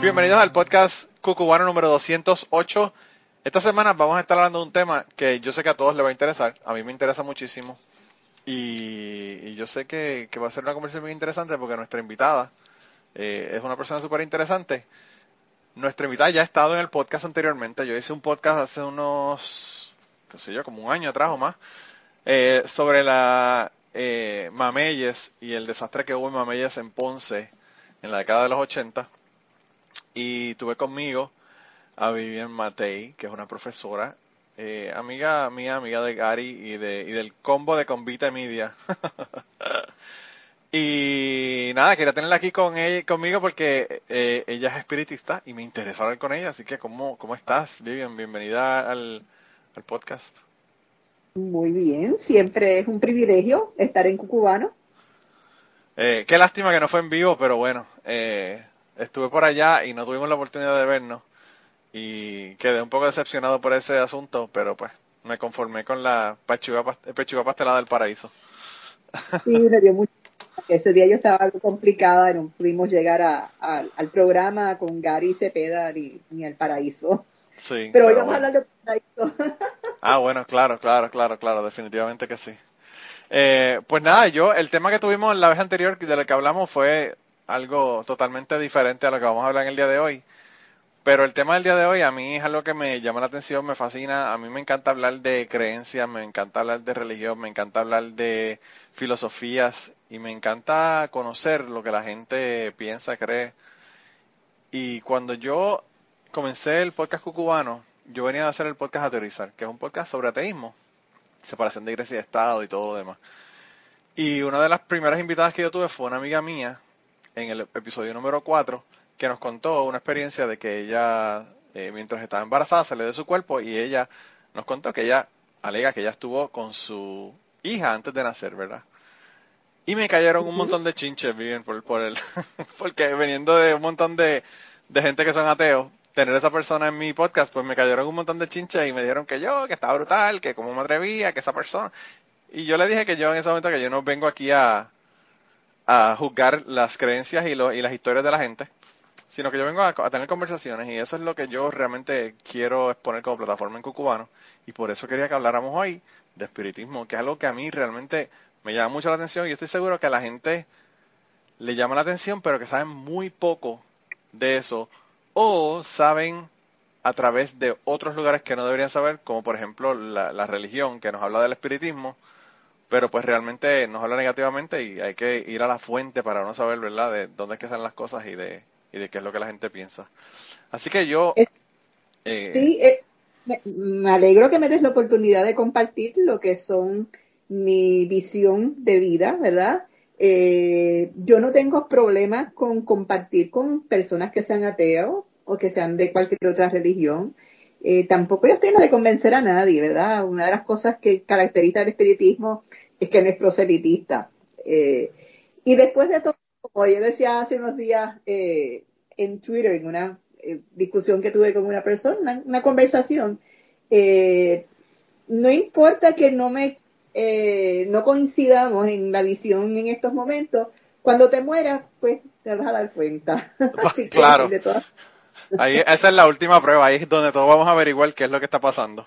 Bienvenidos al podcast Cucubano número 208. Esta semana vamos a estar hablando de un tema que yo sé que a todos les va a interesar. A mí me interesa muchísimo. Y, yo sé que, va a ser una conversación muy interesante porque nuestra invitada eh, es una persona súper interesante. Nuestra invitada ya ha estado en el podcast anteriormente. Yo hice un podcast hace unos, qué sé yo, como un año atrás o más, eh, sobre la eh, Mameyes y el desastre que hubo en Mameyes en Ponce en la década de los 80. Y tuve conmigo a Vivian Matei, que es una profesora eh, amiga mía, amiga de Gary y, de, y del combo de Convita Media. y nada, quería tenerla aquí con ella, conmigo porque eh, ella es espiritista y me interesa hablar con ella. Así que, ¿cómo, cómo estás, Vivian? Bienvenida al, podcast. Muy bien, siempre es un privilegio estar en Cucubano. Eh, qué lástima que no fue en vivo, pero bueno, estuve por allá y no tuvimos la oportunidad de vernos y quedé un poco decepcionado por ese asunto, pero pues me conformé con la pechuga, pechuga pastelada del paraíso. Sí, me dio mucho. Ese día yo estaba algo complicada y no pudimos llegar a, al programa con Gary Cepeda ni, ni al paraíso. Sí, pero hoy vamos a hablar de paraíso. Ah, bueno, claro, claro, claro, claro, definitivamente que sí. Eh, pues nada, yo, el tema que tuvimos la vez anterior de lo que hablamos fue algo totalmente diferente a lo que vamos a hablar en el día de hoy. Pero el tema del día de hoy a mí es algo que me llama la atención, me fascina. A mí me encanta hablar de creencias, me encanta hablar de religión, me encanta hablar de filosofías y me encanta conocer lo que la gente piensa, cree. Y cuando yo comencé el podcast cucubano, yo venía a hacer el podcast Ateorizar, que es un podcast sobre ateísmo, separación de iglesia y Estado y todo lo demás. Y una de las primeras invitadas que yo tuve fue una amiga mía en el episodio número 4 que nos contó una experiencia de que ella, eh, mientras estaba embarazada, salió de su cuerpo y ella nos contó que ella alega que ella estuvo con su hija antes de nacer, ¿verdad? Y me cayeron un montón de chinches, viven por, por el, porque veniendo de un montón de, de gente que son ateos, tener esa persona en mi podcast, pues me cayeron un montón de chinches y me dijeron que yo, que estaba brutal, que cómo me atrevía, que esa persona. Y yo le dije que yo en ese momento que yo no vengo aquí a, a juzgar las creencias y, lo, y las historias de la gente, sino que yo vengo a, tener conversaciones y eso es lo que yo realmente quiero exponer como plataforma en Cucubano. Y por eso quería que habláramos hoy de espiritismo, que es algo que a mí realmente me llama mucho la atención. Y estoy seguro que a la gente le llama la atención, pero que saben muy poco de eso o saben a través de otros lugares que no deberían saber, como por ejemplo la, la religión que nos habla del espiritismo, pero pues realmente nos habla negativamente y hay que ir a la fuente para no saber, ¿verdad?, de dónde es que salen las cosas y de y de qué es lo que la gente piensa. Así que yo... Eh, sí, eh, me, alegro que me des la oportunidad de compartir lo que son mi visión de vida, ¿verdad? Eh, yo no tengo problemas con compartir con personas que sean ateos o que sean de cualquier otra religión. Tampoco yo tengo de convencer a nadie, ¿verdad? Una de las cosas que caracteriza el espiritismo es que no es proselitista. y después de todo como yo decía hace unos días eh, en Twitter, en una eh, discusión que tuve con una persona, una, conversación, eh, no importa que no me no coincidamos en la visión en estos momentos, cuando te mueras, pues te vas a dar cuenta. claro. Ahí, esa es la última prueba, ahí es donde todos vamos a averiguar qué es lo que está pasando.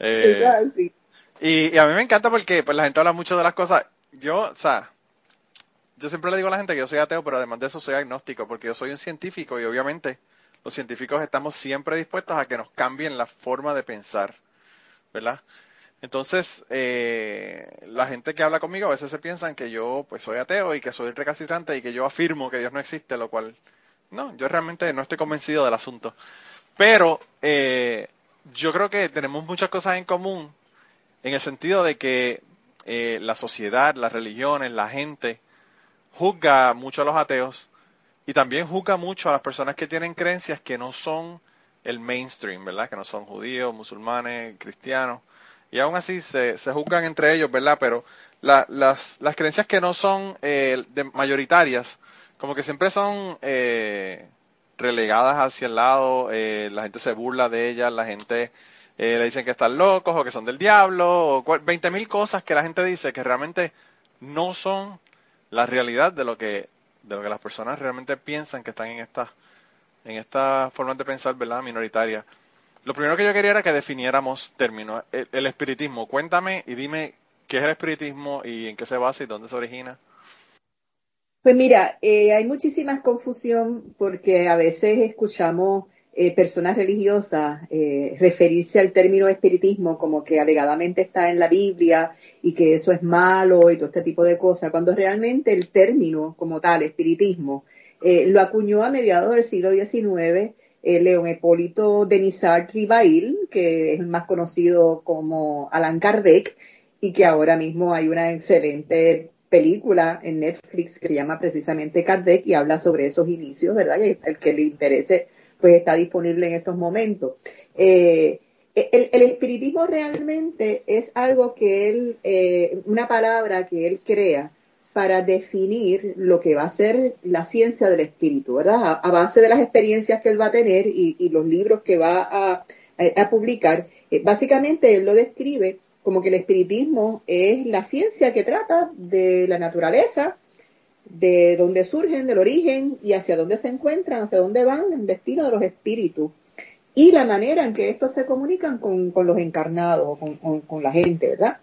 y, y, a mí me encanta porque pues, la gente habla mucho de las cosas. Yo, o sea, yo siempre le digo a la gente que yo soy ateo, pero además de eso soy agnóstico, porque yo soy un científico y obviamente los científicos estamos siempre dispuestos a que nos cambien la forma de pensar, ¿verdad? Entonces, eh, la gente que habla conmigo a veces se piensan que yo pues soy ateo y que soy recalcitrante y que yo afirmo que Dios no existe, lo cual no, yo realmente no estoy convencido del asunto. Pero eh, yo creo que tenemos muchas cosas en común en el sentido de que eh, la sociedad, las religiones, la gente, juzga mucho a los ateos y también juzga mucho a las personas que tienen creencias que no son el mainstream, ¿verdad? Que no son judíos, musulmanes, cristianos. Y aún así se, se juzgan entre ellos, ¿verdad? Pero las, las creencias que no son eh, mayoritarias, como que siempre son eh, relegadas hacia el lado, eh, la gente se burla de ellas, la gente le dicen que están locos o que son del diablo, o 20 mil cosas que la gente dice que realmente no son la realidad de lo que de lo que las personas realmente piensan que están en esta en esta forma de pensar, ¿verdad? Minoritaria. Lo primero que yo quería era que definiéramos términos. El, espiritismo, cuéntame y dime qué es el espiritismo y en qué se basa y dónde se origina. Pues mira, eh, hay muchísima confusión porque a veces escuchamos eh, personas religiosas eh, referirse al término espiritismo como que alegadamente está en la Biblia y que eso es malo y todo este tipo de cosas, cuando realmente el término como tal, espiritismo, lo acuñó a mediados del siglo XIX León Hipólito Denisard Rivail, que es más conocido como Alan Kardec, y que ahora mismo hay una excelente película en Netflix que se llama precisamente Kardec y habla sobre esos inicios, ¿verdad? Que el que le interese, pues está disponible en estos momentos. Eh, el, espiritismo realmente es algo que él, eh, una palabra que él crea para definir lo que va a ser la ciencia del espíritu, ¿verdad? A, base de las experiencias que él va a tener y, los libros que va a, publicar, eh, básicamente él lo describe como que el espiritismo es la ciencia que trata de la naturaleza, de dónde surgen, del origen y hacia dónde se encuentran, hacia dónde van, el destino de los espíritus y la manera en que estos se comunican con, los encarnados, con, con, la gente, ¿verdad?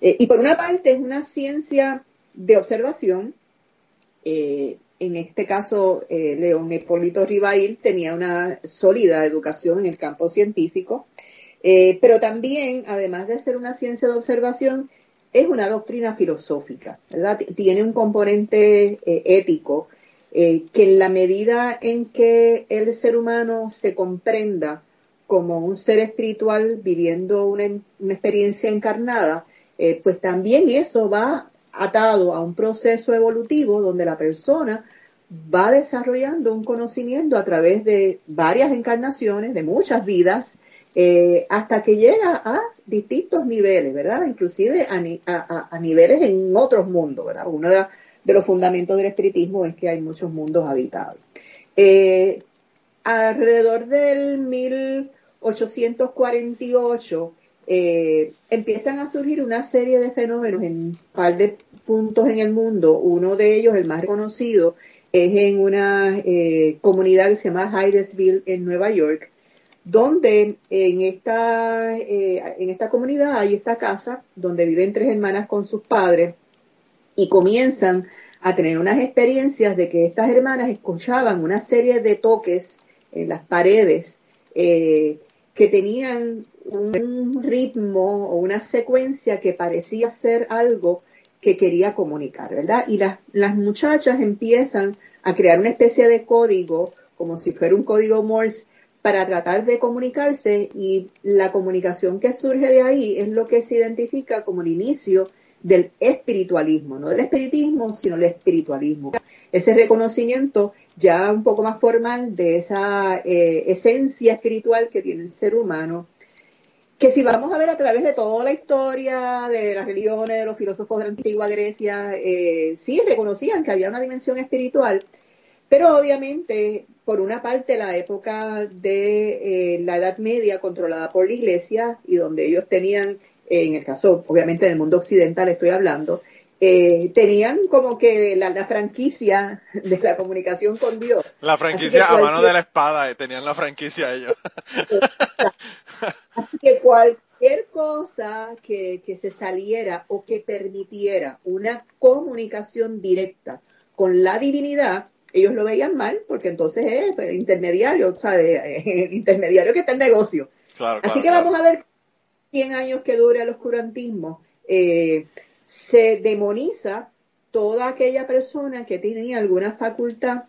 Eh, y por una parte es una ciencia de observación. Eh, en este caso, eh, León Hipólito Rivail tenía una sólida educación en el campo científico, eh, pero también, además de ser una ciencia de observación, es una doctrina filosófica. Tiene un componente ético que en la medida en que el ser humano se comprenda como un ser espiritual viviendo una, una experiencia encarnada, pues también eso va atado a un proceso evolutivo donde la persona va desarrollando un conocimiento a través de varias encarnaciones, de muchas vidas, eh, hasta que llega a distintos niveles, ¿verdad? Inclusive a, niveles en otros mundos, ¿verdad? Uno de, los fundamentos del espiritismo es que hay muchos mundos habitados. Eh, alrededor del 1848 eh, empiezan a surgir una serie de fenómenos en un par de puntos en el mundo. Uno de ellos, el más reconocido, es en una eh, comunidad que se llama Hydesville en Nueva York, donde en esta, eh, en esta comunidad hay esta casa donde viven tres hermanas con sus padres y comienzan a tener unas experiencias de que estas hermanas escuchaban una serie de toques en las paredes que tenían un ritmo o una secuencia que parecía ser algo que quería comunicar, ¿verdad? Y las, las muchachas empiezan a crear una especie de código, como si fuera un código Morse, para tratar de comunicarse y la comunicación que surge de ahí es lo que se identifica como el inicio del espiritualismo, no del espiritismo, sino el espiritualismo. Ese reconocimiento ya un poco más formal de esa eh, esencia espiritual que tiene el ser humano que si vamos a ver a través de toda la historia de las religiones, de los filósofos de la antigua Grecia, eh, sí reconocían que había una dimensión espiritual, pero obviamente, por una parte, la época de eh, la Edad Media controlada por la Iglesia y donde ellos tenían, eh, en el caso, obviamente, del mundo occidental estoy hablando, eh, tenían como que la, franquicia de la comunicación con Dios. La franquicia a mano de la espada, tenían la franquicia ellos. Así que cualquier cosa que, se saliera o que permitiera una comunicación directa con la divinidad, ellos lo veían mal, porque entonces es el intermediario, ¿sabes? El intermediario que está en negocio. Así que vamos a ver 100 años que dure el oscurantismo. Eh, se demoniza toda aquella persona que tenía alguna facultad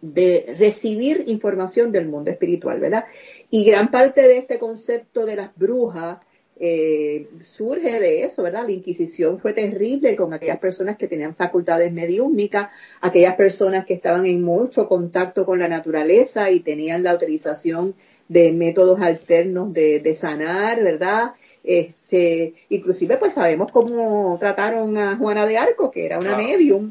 de recibir información del mundo espiritual, ¿verdad? Y gran parte de este concepto de las brujas eh, surge de eso, ¿verdad? La Inquisición fue terrible con aquellas personas que tenían facultades mediúmnicas, aquellas personas que estaban en mucho contacto con la naturaleza y tenían la utilización de métodos alternos de, sanar, ¿verdad? Este, inclusive pues sabemos cómo trataron a Juana de Arco, que era una medium,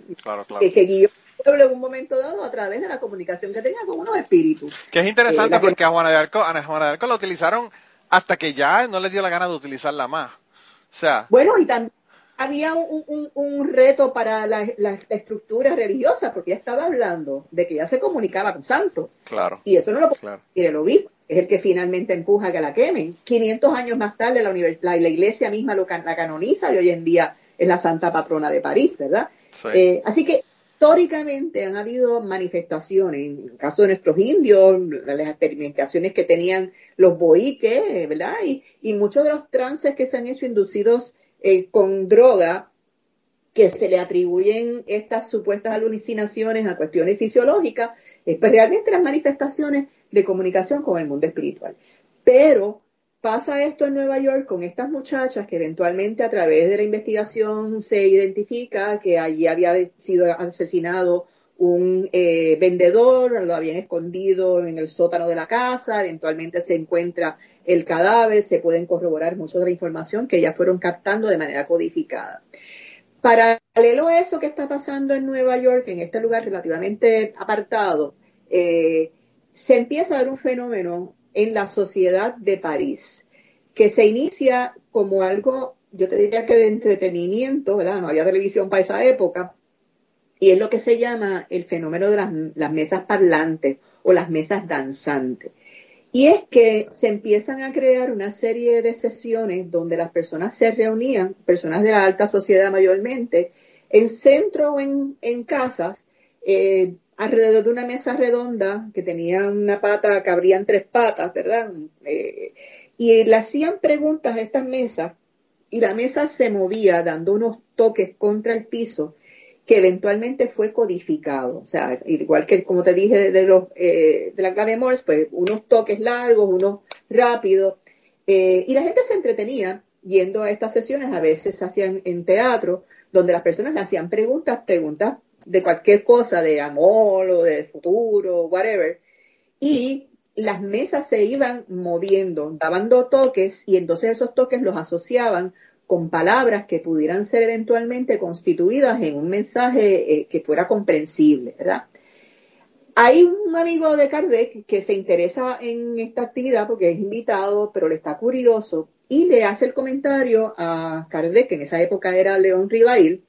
Que, que guió en un momento dado a través de la comunicación que tenía con unos espíritus. Que es interesante eh, porque a Juana de Arco, a Juana de Arco la utilizaron hasta que ya no les dio la gana de utilizarla más. O sea. Bueno, y también había un, un, reto para las la estructuras religiosas, porque ella estaba hablando de que ya se comunicaba con santos. Claro. Y eso no lo puede decir el obispo, es el que finalmente empuja a que la quemen. 500 años más tarde la, la, iglesia misma lo, la canoniza y hoy en día es la santa patrona de París, ¿verdad? Eh, así que históricamente han habido manifestaciones, en el caso de nuestros indios, las experimentaciones que tenían los boiques, ¿verdad? Y, muchos de los trances que se han hecho inducidos eh, con droga, que se le atribuyen estas supuestas alucinaciones a cuestiones fisiológicas, es pues realmente las manifestaciones de comunicación con el mundo espiritual. Pero pasa esto en Nueva York con estas muchachas que eventualmente a través de la investigación se identifica que allí había sido asesinado un eh, vendedor, lo habían escondido en el sótano de la casa, eventualmente se encuentra el cadáver, se pueden corroborar mucho de la información que ellas fueron captando de manera codificada. Paralelo a eso que está pasando en Nueva York, en este lugar relativamente apartado, eh, se empieza a dar un fenómeno en la sociedad de París, que se inicia como algo, yo te diría que de entretenimiento, ¿verdad? No había televisión para esa época, y es lo que se llama el fenómeno de las, mesas parlantes o las mesas danzantes. Y es que se empiezan a crear una serie de sesiones donde las personas se reunían, personas de la alta sociedad mayormente, en centro o en, casas, eh, alrededor de una mesa redonda que tenía una pata, que abrían tres patas, ¿verdad? Eh, y le hacían preguntas a estas mesas y la mesa se movía dando unos toques contra el piso que eventualmente fue codificado. O sea, igual que como te dije de, los, eh, de la clave Morse, pues unos toques largos, unos rápidos. Eh, y la gente se entretenía yendo a estas sesiones, a veces se hacían en teatro, donde las personas le hacían preguntas, preguntas de cualquier cosa, de amor o de futuro, whatever. Y las mesas se iban moviendo, daban toques y entonces esos toques los asociaban con palabras que pudieran ser eventualmente constituidas en un mensaje eh, que fuera comprensible, ¿verdad? Hay un amigo de Kardec que se interesa en esta actividad porque es invitado, pero le está curioso y le hace el comentario a Kardec, que en esa época era León Rivail,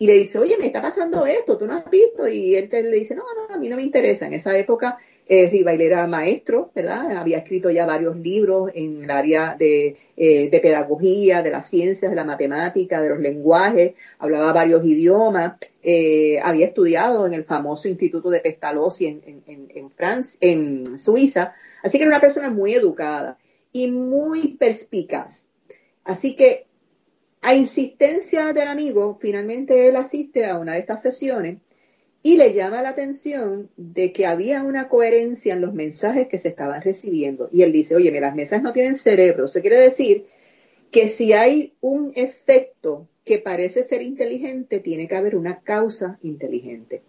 y le dice, oye, me está pasando esto, tú no has visto, y él le dice, no, no, a mí no me interesa. En esa época, eh, Rivail era maestro, ¿verdad? Había escrito ya varios libros en el área de, eh, de, pedagogía, de las ciencias, de la matemática, de los lenguajes, hablaba varios idiomas, eh, había estudiado en el famoso Instituto de Pestalozzi en, en, en, Francia, en Suiza, así que era una persona muy educada y muy perspicaz. Así que a insistencia del amigo, finalmente él asiste a una de estas sesiones y le llama la atención de que había una coherencia en los mensajes que se estaban recibiendo. Y él dice, oye, las mesas no tienen cerebro. Eso quiere decir que si hay un efecto que parece ser inteligente, tiene que haber una causa inteligente.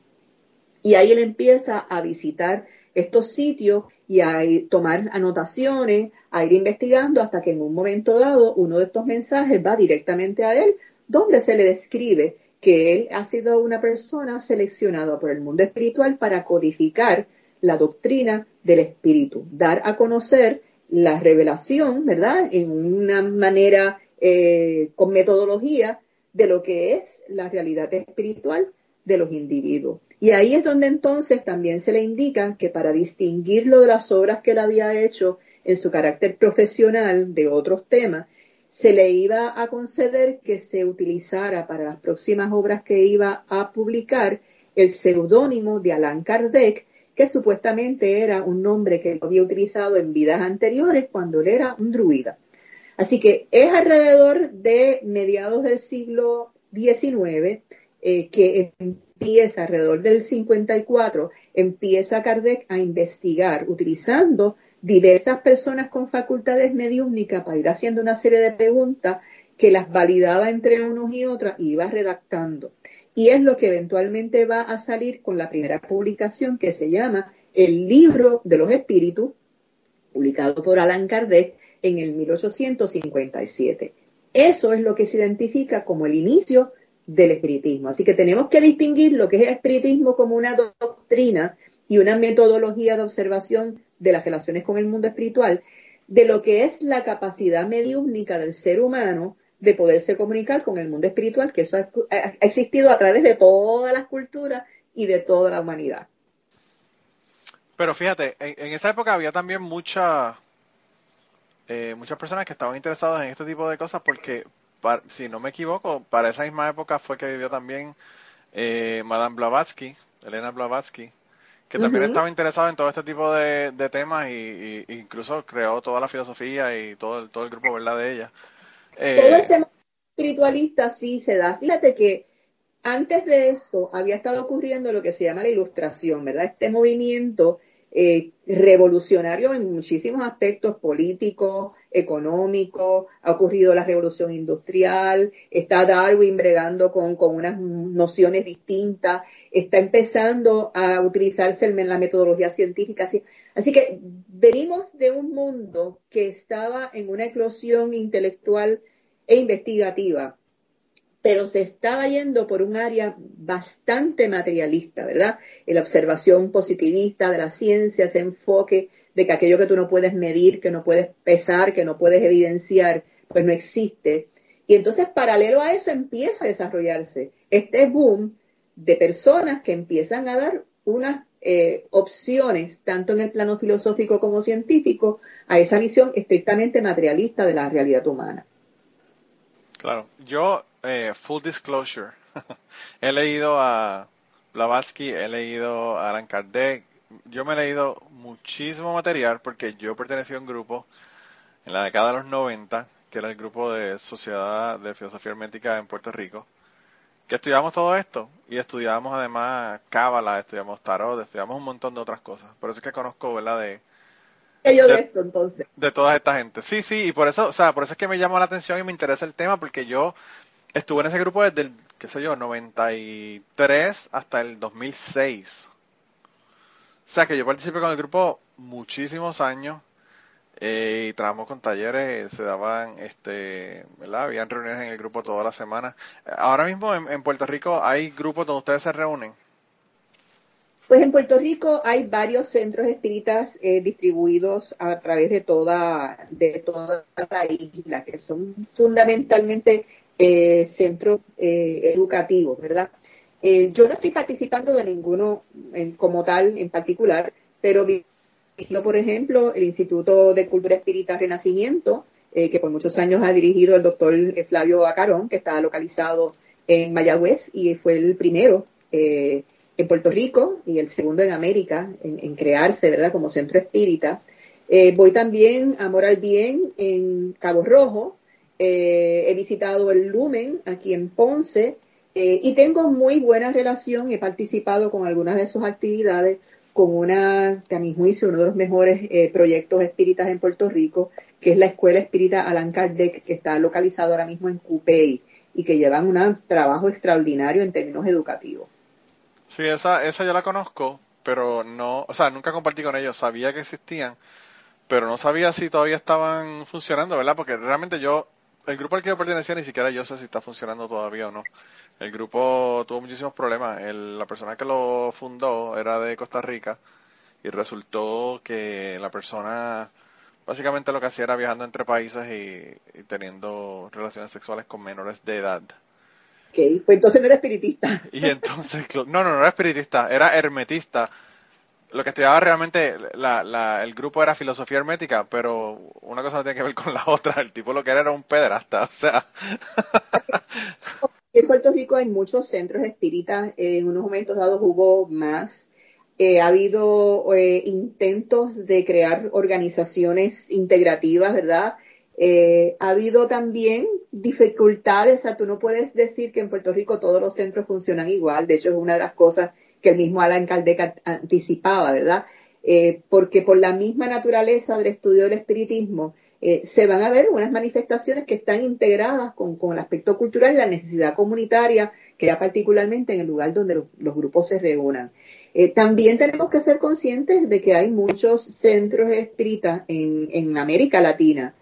Y ahí él empieza a visitar estos sitios y a tomar anotaciones, a ir investigando hasta que en un momento dado uno de estos mensajes va directamente a él, donde se le describe que él ha sido una persona seleccionada por el mundo espiritual para codificar la doctrina del espíritu, dar a conocer la revelación, ¿verdad? En una manera eh, con metodología de lo que es la realidad espiritual de los individuos. Y ahí es donde entonces también se le indica que para distinguirlo de las obras que él había hecho en su carácter profesional de otros temas, se le iba a conceder que se utilizara para las próximas obras que iba a publicar el seudónimo de Allan Kardec, que supuestamente era un nombre que había utilizado en vidas anteriores cuando él era un druida. Así que es alrededor de mediados del siglo XIX eh, que empieza alrededor del 54, empieza Kardec a investigar utilizando diversas personas con facultades mediúnicas para ir haciendo una serie de preguntas que las validaba entre unos y otras y iba redactando. Y es lo que eventualmente va a salir con la primera publicación que se llama El libro de los espíritus, publicado por Alan Kardec en el 1857. Eso es lo que se identifica como el inicio del espiritismo. Así que tenemos que distinguir lo que es el espiritismo como una doctrina y una metodología de observación de las relaciones con el mundo espiritual, de lo que es la capacidad mediúnica del ser humano de poderse comunicar con el mundo espiritual, que eso ha, existido a través de todas las culturas y de toda la humanidad. Pero fíjate, en, esa época había también mucha, eh, muchas personas que estaban interesadas en este tipo de cosas porque, si no me equivoco, para esa misma época fue que vivió también eh, Madame Blavatsky, Elena Blavatsky, que también estaba interesada en todo este tipo de, temas y, incluso creó toda la filosofía y todo el, todo el grupo ¿verdad? de ella. Eh, todo ese espiritualista sí se da. Fíjate que antes de esto había estado ocurriendo lo que se llama la ilustración, ¿verdad? Este movimiento eh, revolucionario en muchísimos aspectos políticos, económicos, ha ocurrido la revolución industrial, está Darwin bregando con, unas nociones distintas, está empezando a utilizarse en la metodología científica. Así, así que venimos de un mundo que estaba en una eclosión intelectual e investigativa pero se estaba yendo por un área bastante materialista, ¿verdad? la observación positivista de la ciencia, ese enfoque de que aquello que tú no puedes medir, que no puedes pesar, que no puedes evidenciar, pues no existe. Y entonces, paralelo a eso, empieza a desarrollarse este boom de personas que empiezan a dar unas eh, opciones, tanto en el plano filosófico como científico, a esa visión estrictamente materialista de la realidad humana. Claro, yo eh, full disclosure, he leído a Blavatsky, he leído a Alan Kardec, yo me he leído muchísimo material porque yo pertenecí a un grupo en la década de los 90, que era el grupo de Sociedad de Filosofía Hermética en Puerto Rico, que estudiamos todo esto y estudiamos además Cábala, estudiamos Tarot, estudiamos un montón de otras cosas. Por eso es que conozco, ¿verdad? De, de, esto, entonces. de toda esta gente. Sí, sí, y por eso, o sea, por eso es que me llama la atención y me interesa el tema porque yo estuve en ese grupo desde el, qué sé yo, 93 hasta el 2006. O sea que yo participé con el grupo muchísimos años eh, y trabajamos con talleres, se daban, este. Habían reuniones en el grupo toda la semana. Ahora mismo en, Puerto Rico hay grupos donde ustedes se reúnen. Pues en Puerto Rico hay varios centros espíritas eh, distribuidos a través de toda, de toda la isla, que son fundamentalmente eh, centros eh, educativos, ¿verdad? Eh, yo no estoy participando de ninguno como tal en particular, pero dirigido, por ejemplo, el Instituto de Cultura Espírita Renacimiento, que por muchos años ha dirigido el doctor Flavio Acarón, que está localizado en Mayagüez y fue el primero en Puerto Rico y el segundo en América en, crearse, ¿verdad?, como centro espírita. voy también a Moral Bien en Cabo Rojo, eh, he visitado el Lumen aquí en Ponce eh, y tengo muy buena relación. He participado con algunas de sus actividades con una, que a mi juicio, uno de los mejores eh, proyectos espíritas en Puerto Rico, que es la Escuela Espírita Alan Kardec, que está localizado ahora mismo en Cupey y que llevan un trabajo extraordinario en términos educativos. Sí, esa, esa yo la conozco, pero no, o sea, nunca compartí con ellos, sabía que existían, pero no sabía si todavía estaban funcionando, ¿verdad? Porque realmente yo el grupo al que yo pertenecía ni siquiera yo sé si está funcionando todavía o no. El grupo tuvo muchísimos problemas. la persona que lo fundó era de Costa Rica y resultó que la persona básicamente lo que hacía era viajando entre países y, teniendo relaciones sexuales con menores de edad. Ok, pues entonces no era espiritista. Y entonces, no, no, no era espiritista, era hermetista lo que estudiaba realmente, el grupo era filosofía hermética, pero una cosa no tiene que ver con la otra. El tipo lo que era era un pederasta, o sea. en Puerto Rico hay muchos centros espíritas. En unos momentos dados hubo más. Eh, ha habido eh, intentos de crear organizaciones integrativas, ¿verdad? Eh, ha habido también dificultades, o sea, tú no puedes decir que en Puerto Rico todos los centros funcionan igual. De hecho, es una de las cosas que el mismo Alan Kardec anticipaba, ¿verdad? eh, porque por la misma naturaleza del estudio del espiritismo, eh, se van a ver unas manifestaciones que están integradas con, el aspecto cultural y la necesidad comunitaria, que da particularmente en el lugar donde los, grupos se reúnan. Eh, también tenemos que ser conscientes de que hay muchos centros espíritas en, en América Latina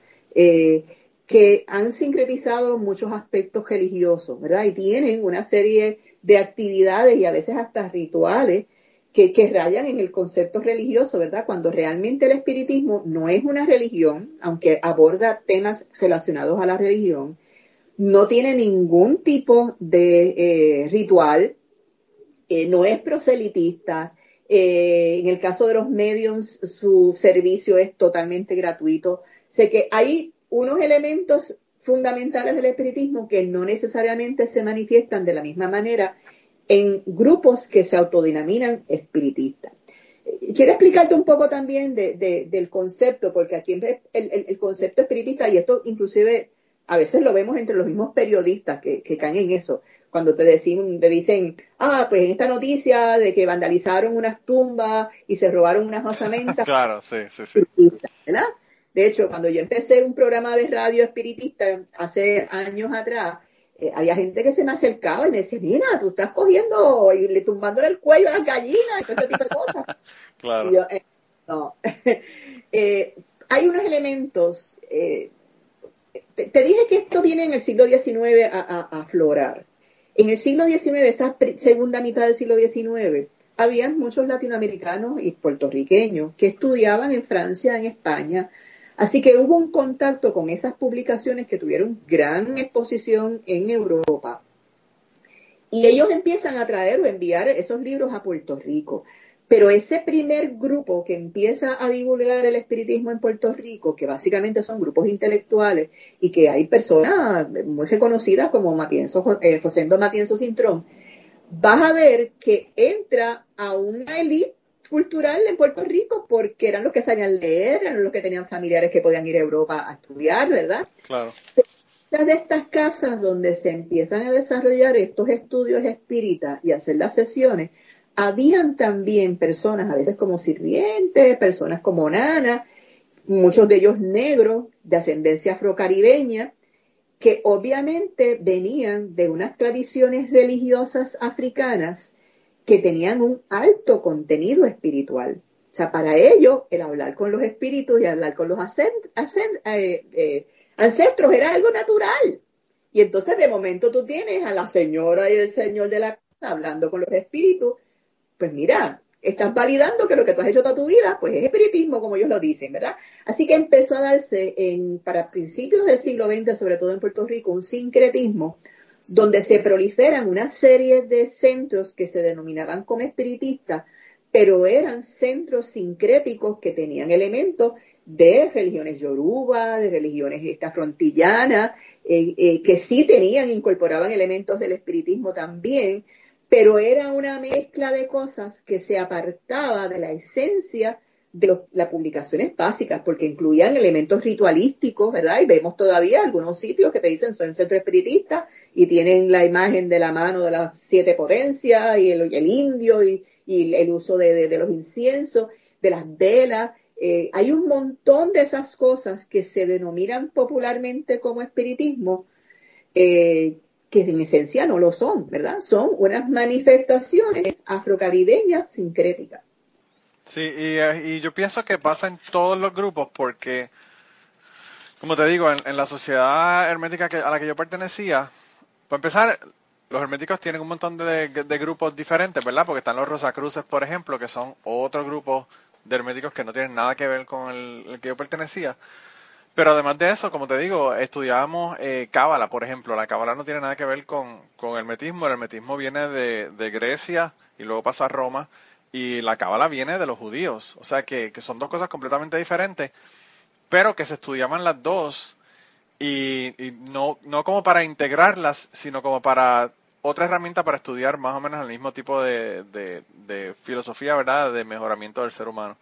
que han sincretizado muchos aspectos religiosos, ¿verdad? Y tienen una serie de actividades y a veces hasta rituales que, rayan en el concepto religioso, ¿verdad? Cuando realmente el espiritismo no es una religión, aunque aborda temas relacionados a la religión, no tiene ningún tipo de eh, ritual, eh, no es proselitista. Eh, en el caso de los mediums, su servicio es totalmente gratuito. Sé que hay unos elementos fundamentales del espiritismo que no necesariamente se manifiestan de la misma manera en grupos que se autodenominan espiritistas. Quiero explicarte un poco también del concepto, porque aquí el, el, concepto espiritista, y esto inclusive a veces lo vemos entre los mismos periodistas que, caen en eso, cuando te, decimos, te dicen, ah, pues esta noticia de que vandalizaron unas tumbas y se robaron unas osamentas. claro, sí, sí, sí. ¿verdad? De hecho, cuando yo empecé un programa de radio espiritista hace años atrás, eh, había gente que se me acercaba y me decía, mira, tú estás cogiendo y le tumbándole el cuello a las gallinas y todo ese tipo de cosas. claro. Eh, no. Eh, hay unos elementos, te, dije que esto viene en el siglo XIX a, a, aflorar. En el siglo XIX, esa segunda mitad del siglo XIX, había muchos latinoamericanos y puertorriqueños que estudiaban en Francia, en España, Así que hubo un contacto con esas publicaciones que tuvieron gran exposición en Europa. Y ellos empiezan a traer o enviar esos libros a Puerto Rico. Pero ese primer grupo que empieza a divulgar el espiritismo en Puerto Rico, que básicamente son grupos intelectuales y que hay personas muy reconocidas como Matienzo, eh, José Matienzo Cintrón, vas a ver que entra a una élite cultural en Puerto Rico porque eran los que sabían leer, eran los que tenían familiares que podían ir a Europa a estudiar, ¿verdad? Claro. De estas casas donde se empiezan a desarrollar estos estudios espíritas y hacer las sesiones, habían también personas, a veces como sirvientes, personas como nanas, muchos de ellos negros, de ascendencia afrocaribeña, que obviamente venían de unas tradiciones religiosas africanas que tenían un alto contenido espiritual. O sea, para ellos el hablar con los espíritus y hablar con los eh, eh, ancestros era algo natural. Y entonces de momento tú tienes a la señora y el señor de la casa hablando con los espíritus. Pues mira, estás validando que lo que tú has hecho toda tu vida, pues es espiritismo, como ellos lo dicen, ¿verdad? Así que empezó a darse en, para principios del siglo XX, sobre todo en Puerto Rico, un sincretismo donde se proliferan una serie de centros que se denominaban como espiritistas, pero eran centros sincréticos que tenían elementos de religiones yoruba, de religiones esta frontillanas, eh, eh, que sí tenían, incorporaban elementos del espiritismo también, pero era una mezcla de cosas que se apartaba de la esencia de las publicaciones básicas, porque incluían elementos ritualísticos, ¿verdad? Y vemos todavía algunos sitios que te dicen son centro espiritista y tienen la imagen de la mano de las siete potencias y el, indio y, el uso de, los inciensos, de las velas. Eh, hay un montón de esas cosas que se denominan popularmente como espiritismo, eh, que en esencia no lo son, ¿verdad? Son unas manifestaciones afrocaribeñas sincréticas. Sí, eh, y, yo pienso que pasa en todos los grupos porque, como te digo, en, la sociedad hermética a la que yo pertenecía, para empezar, los herméticos tienen un montón de, grupos diferentes, ¿verdad? Porque están los Rosacruces, por ejemplo, que son otro grupo de herméticos que no tienen nada que ver con el, que yo pertenecía. Pero además de eso, como te digo, estudiábamos eh, Cábala, por ejemplo. La Cábala no tiene nada que ver con, con hermetismo. El hermetismo viene de, de Grecia y luego pasa a Roma y la cábala viene de los judíos. O sea que, son dos cosas completamente diferentes, pero que se estudiaban las dos y, no, no como para integrarlas, sino como para otra herramienta para estudiar más o menos el mismo tipo de, de, filosofía, ¿verdad?, de mejoramiento del ser humano.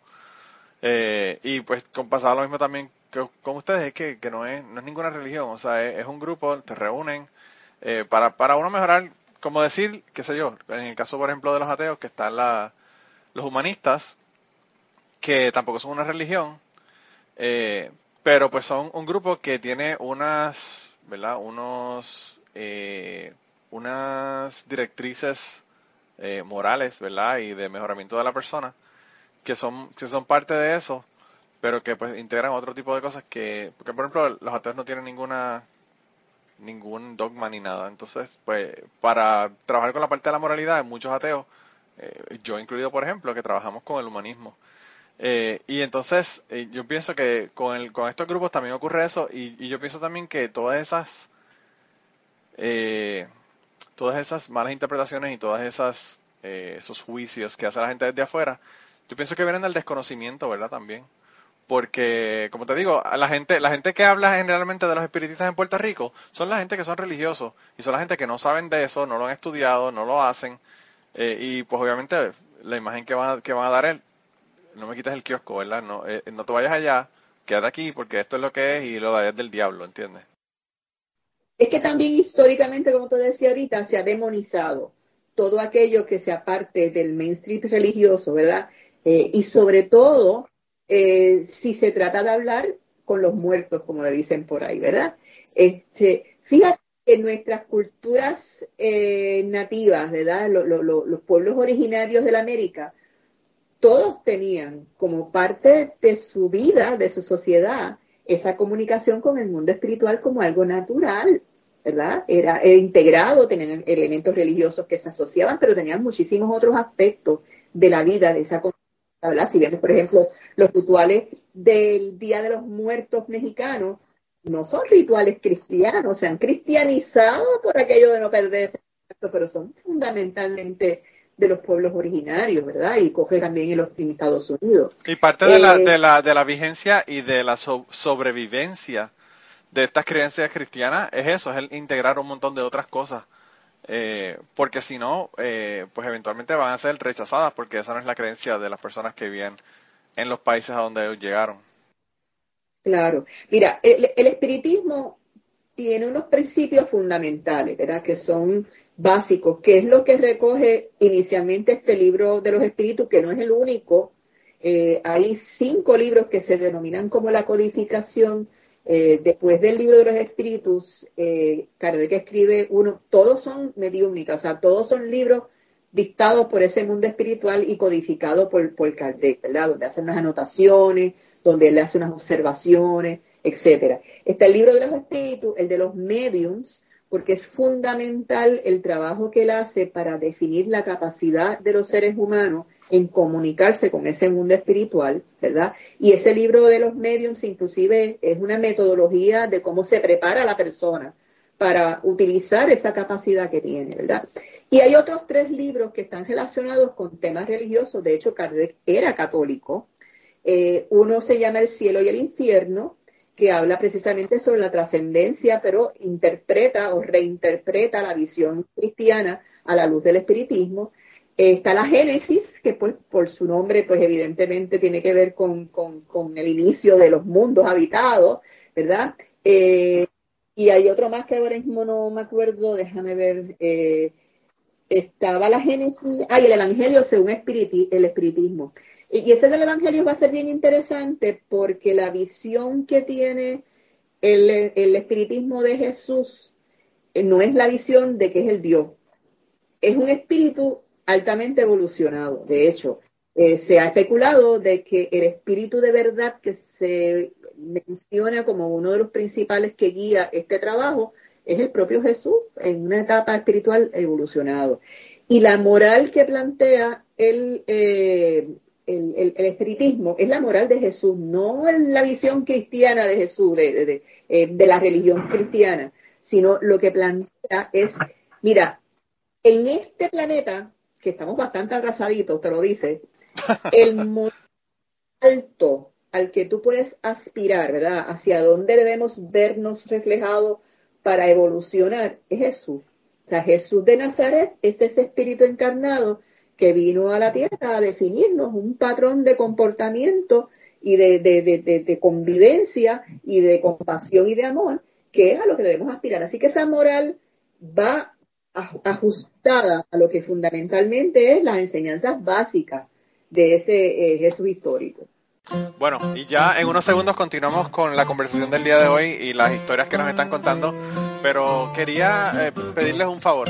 Eh, y pues pasaba lo mismo también que con ustedes, es que, que no, es, no es ninguna religión, o sea, es, un grupo, te reúnen eh, para, para uno mejorar, como decir, qué sé yo, en el caso, por ejemplo, de los ateos, que está en la, los humanistas, que tampoco son una religión, eh, pero pues son un grupo que tiene unas, ¿verdad? Unos, eh, unas directrices eh, morales, ¿verdad? Y de mejoramiento de la persona, que son, que son parte de eso, pero que pues integran otro tipo de cosas que, porque por ejemplo los ateos no tienen ninguna ningún dogma ni nada. Entonces, pues, para trabajar con la parte de la moralidad, muchos ateos, eh, yo incluido, por ejemplo, que trabajamos con el humanismo. Eh, y entonces, eh, yo pienso que con, el, con estos grupos también ocurre eso, y, y yo pienso también que todas esas todas esas malas interpretaciones y todas esas eh, esos juicios que hace la gente desde afuera, yo pienso que vienen del desconocimiento, ¿verdad? También. Porque, como te digo, la gente, la gente que habla generalmente de los espiritistas en Puerto Rico son la gente que son religiosos y son la gente que no saben de eso, no lo han estudiado, no lo hacen. Eh, y pues obviamente la imagen que van a, que van a dar es, no me quites el kiosco, ¿verdad? No, eh, no te vayas allá, quédate aquí porque esto es lo que es y lo de es del diablo, ¿entiendes? Es que también históricamente, como te decía ahorita, se ha demonizado todo aquello que sea parte del mainstream religioso, ¿verdad? Eh, y sobre todo, eh, si se trata de hablar con los muertos, como le dicen por ahí, ¿verdad? Este, fíjate que nuestras culturas eh, nativas, ¿verdad? los pueblos originarios de la América, todos tenían como parte de su vida, de su sociedad, esa comunicación con el mundo espiritual como algo natural, ¿verdad? Era, integrado, tenían elementos religiosos que se asociaban, pero tenían muchísimos otros aspectos de la vida de esa ¿verdad? Si bien, por ejemplo, los rituales del Día de los Muertos mexicanos no son rituales cristianos, se han cristianizado por aquello de no perderse, pero son fundamentalmente de los pueblos originarios, ¿verdad? Y coge también en los Estados Unidos. Y parte de, la, eh, de, la, de la vigencia y de la sobrevivencia de estas creencias cristianas es eso, es el integrar un montón de otras cosas. Eh, porque si no, eh, pues eventualmente van a ser rechazadas porque esa no es la creencia de las personas que viven en los países a donde ellos llegaron. Claro. Mira, el, el espiritismo tiene unos principios fundamentales, ¿verdad? Que son básicos, que es lo que recoge inicialmente este libro de los espíritus, que no es el único. Eh, hay cinco libros que se denominan como la codificación. Eh, después del libro de los espíritus, eh, Kardec escribe uno, todos son mediúnicas, o sea, todos son libros dictados por ese mundo espiritual y codificados por, por Kardec, ¿verdad? Donde hacen unas anotaciones, donde él hace unas observaciones, etcétera. Está el libro de los espíritus, el de los mediums, porque es fundamental el trabajo que él hace para definir la capacidad de los seres humanos en comunicarse con ese mundo espiritual, ¿verdad? Y ese libro de los mediums inclusive es una metodología de cómo se prepara la persona para utilizar esa capacidad que tiene, ¿verdad? Y hay otros tres libros que están relacionados con temas religiosos, de hecho Kardec era católico, eh, uno se llama El cielo y el infierno, que habla precisamente sobre la trascendencia, pero interpreta o reinterpreta la visión cristiana a la luz del espiritismo. está la Génesis, que pues por su nombre, pues evidentemente tiene que ver con, el inicio de los mundos habitados, ¿verdad? Eh, y hay otro más que ahora mismo no me acuerdo, déjame ver. Eh, estaba la Génesis, ah, y el Evangelio según el espiritismo. Y ese del Evangelio va a ser bien interesante porque la visión que tiene el, espiritismo de Jesús eh, no es la visión de que es el Dios. Es un espíritu altamente evolucionado. De hecho, eh, se ha especulado de que el espíritu de verdad que se menciona como uno de los principales que guía este trabajo es el propio Jesús en una etapa espiritual evolucionado. Y la moral que plantea el, eh, el, espiritismo es la moral de Jesús, no la visión cristiana de Jesús, de, eh, de, la religión cristiana, sino lo que plantea es, mira, en este planeta, que estamos bastante atrasaditos, te lo dice, el alto al que tú puedes aspirar, ¿verdad? Hacia dónde debemos vernos reflejados para evolucionar, es Jesús. O sea, Jesús de Nazaret es ese espíritu encarnado que vino a la tierra a definirnos un patrón de comportamiento y de, convivencia y de compasión y de amor, que es a lo que debemos aspirar. Así que esa moral va ajustada a lo que fundamentalmente es las enseñanzas básicas de ese eh, Jesús histórico. Bueno, y ya en unos segundos continuamos con la conversación del día de hoy y las historias que nos están contando, pero quería eh, pedirles un favor.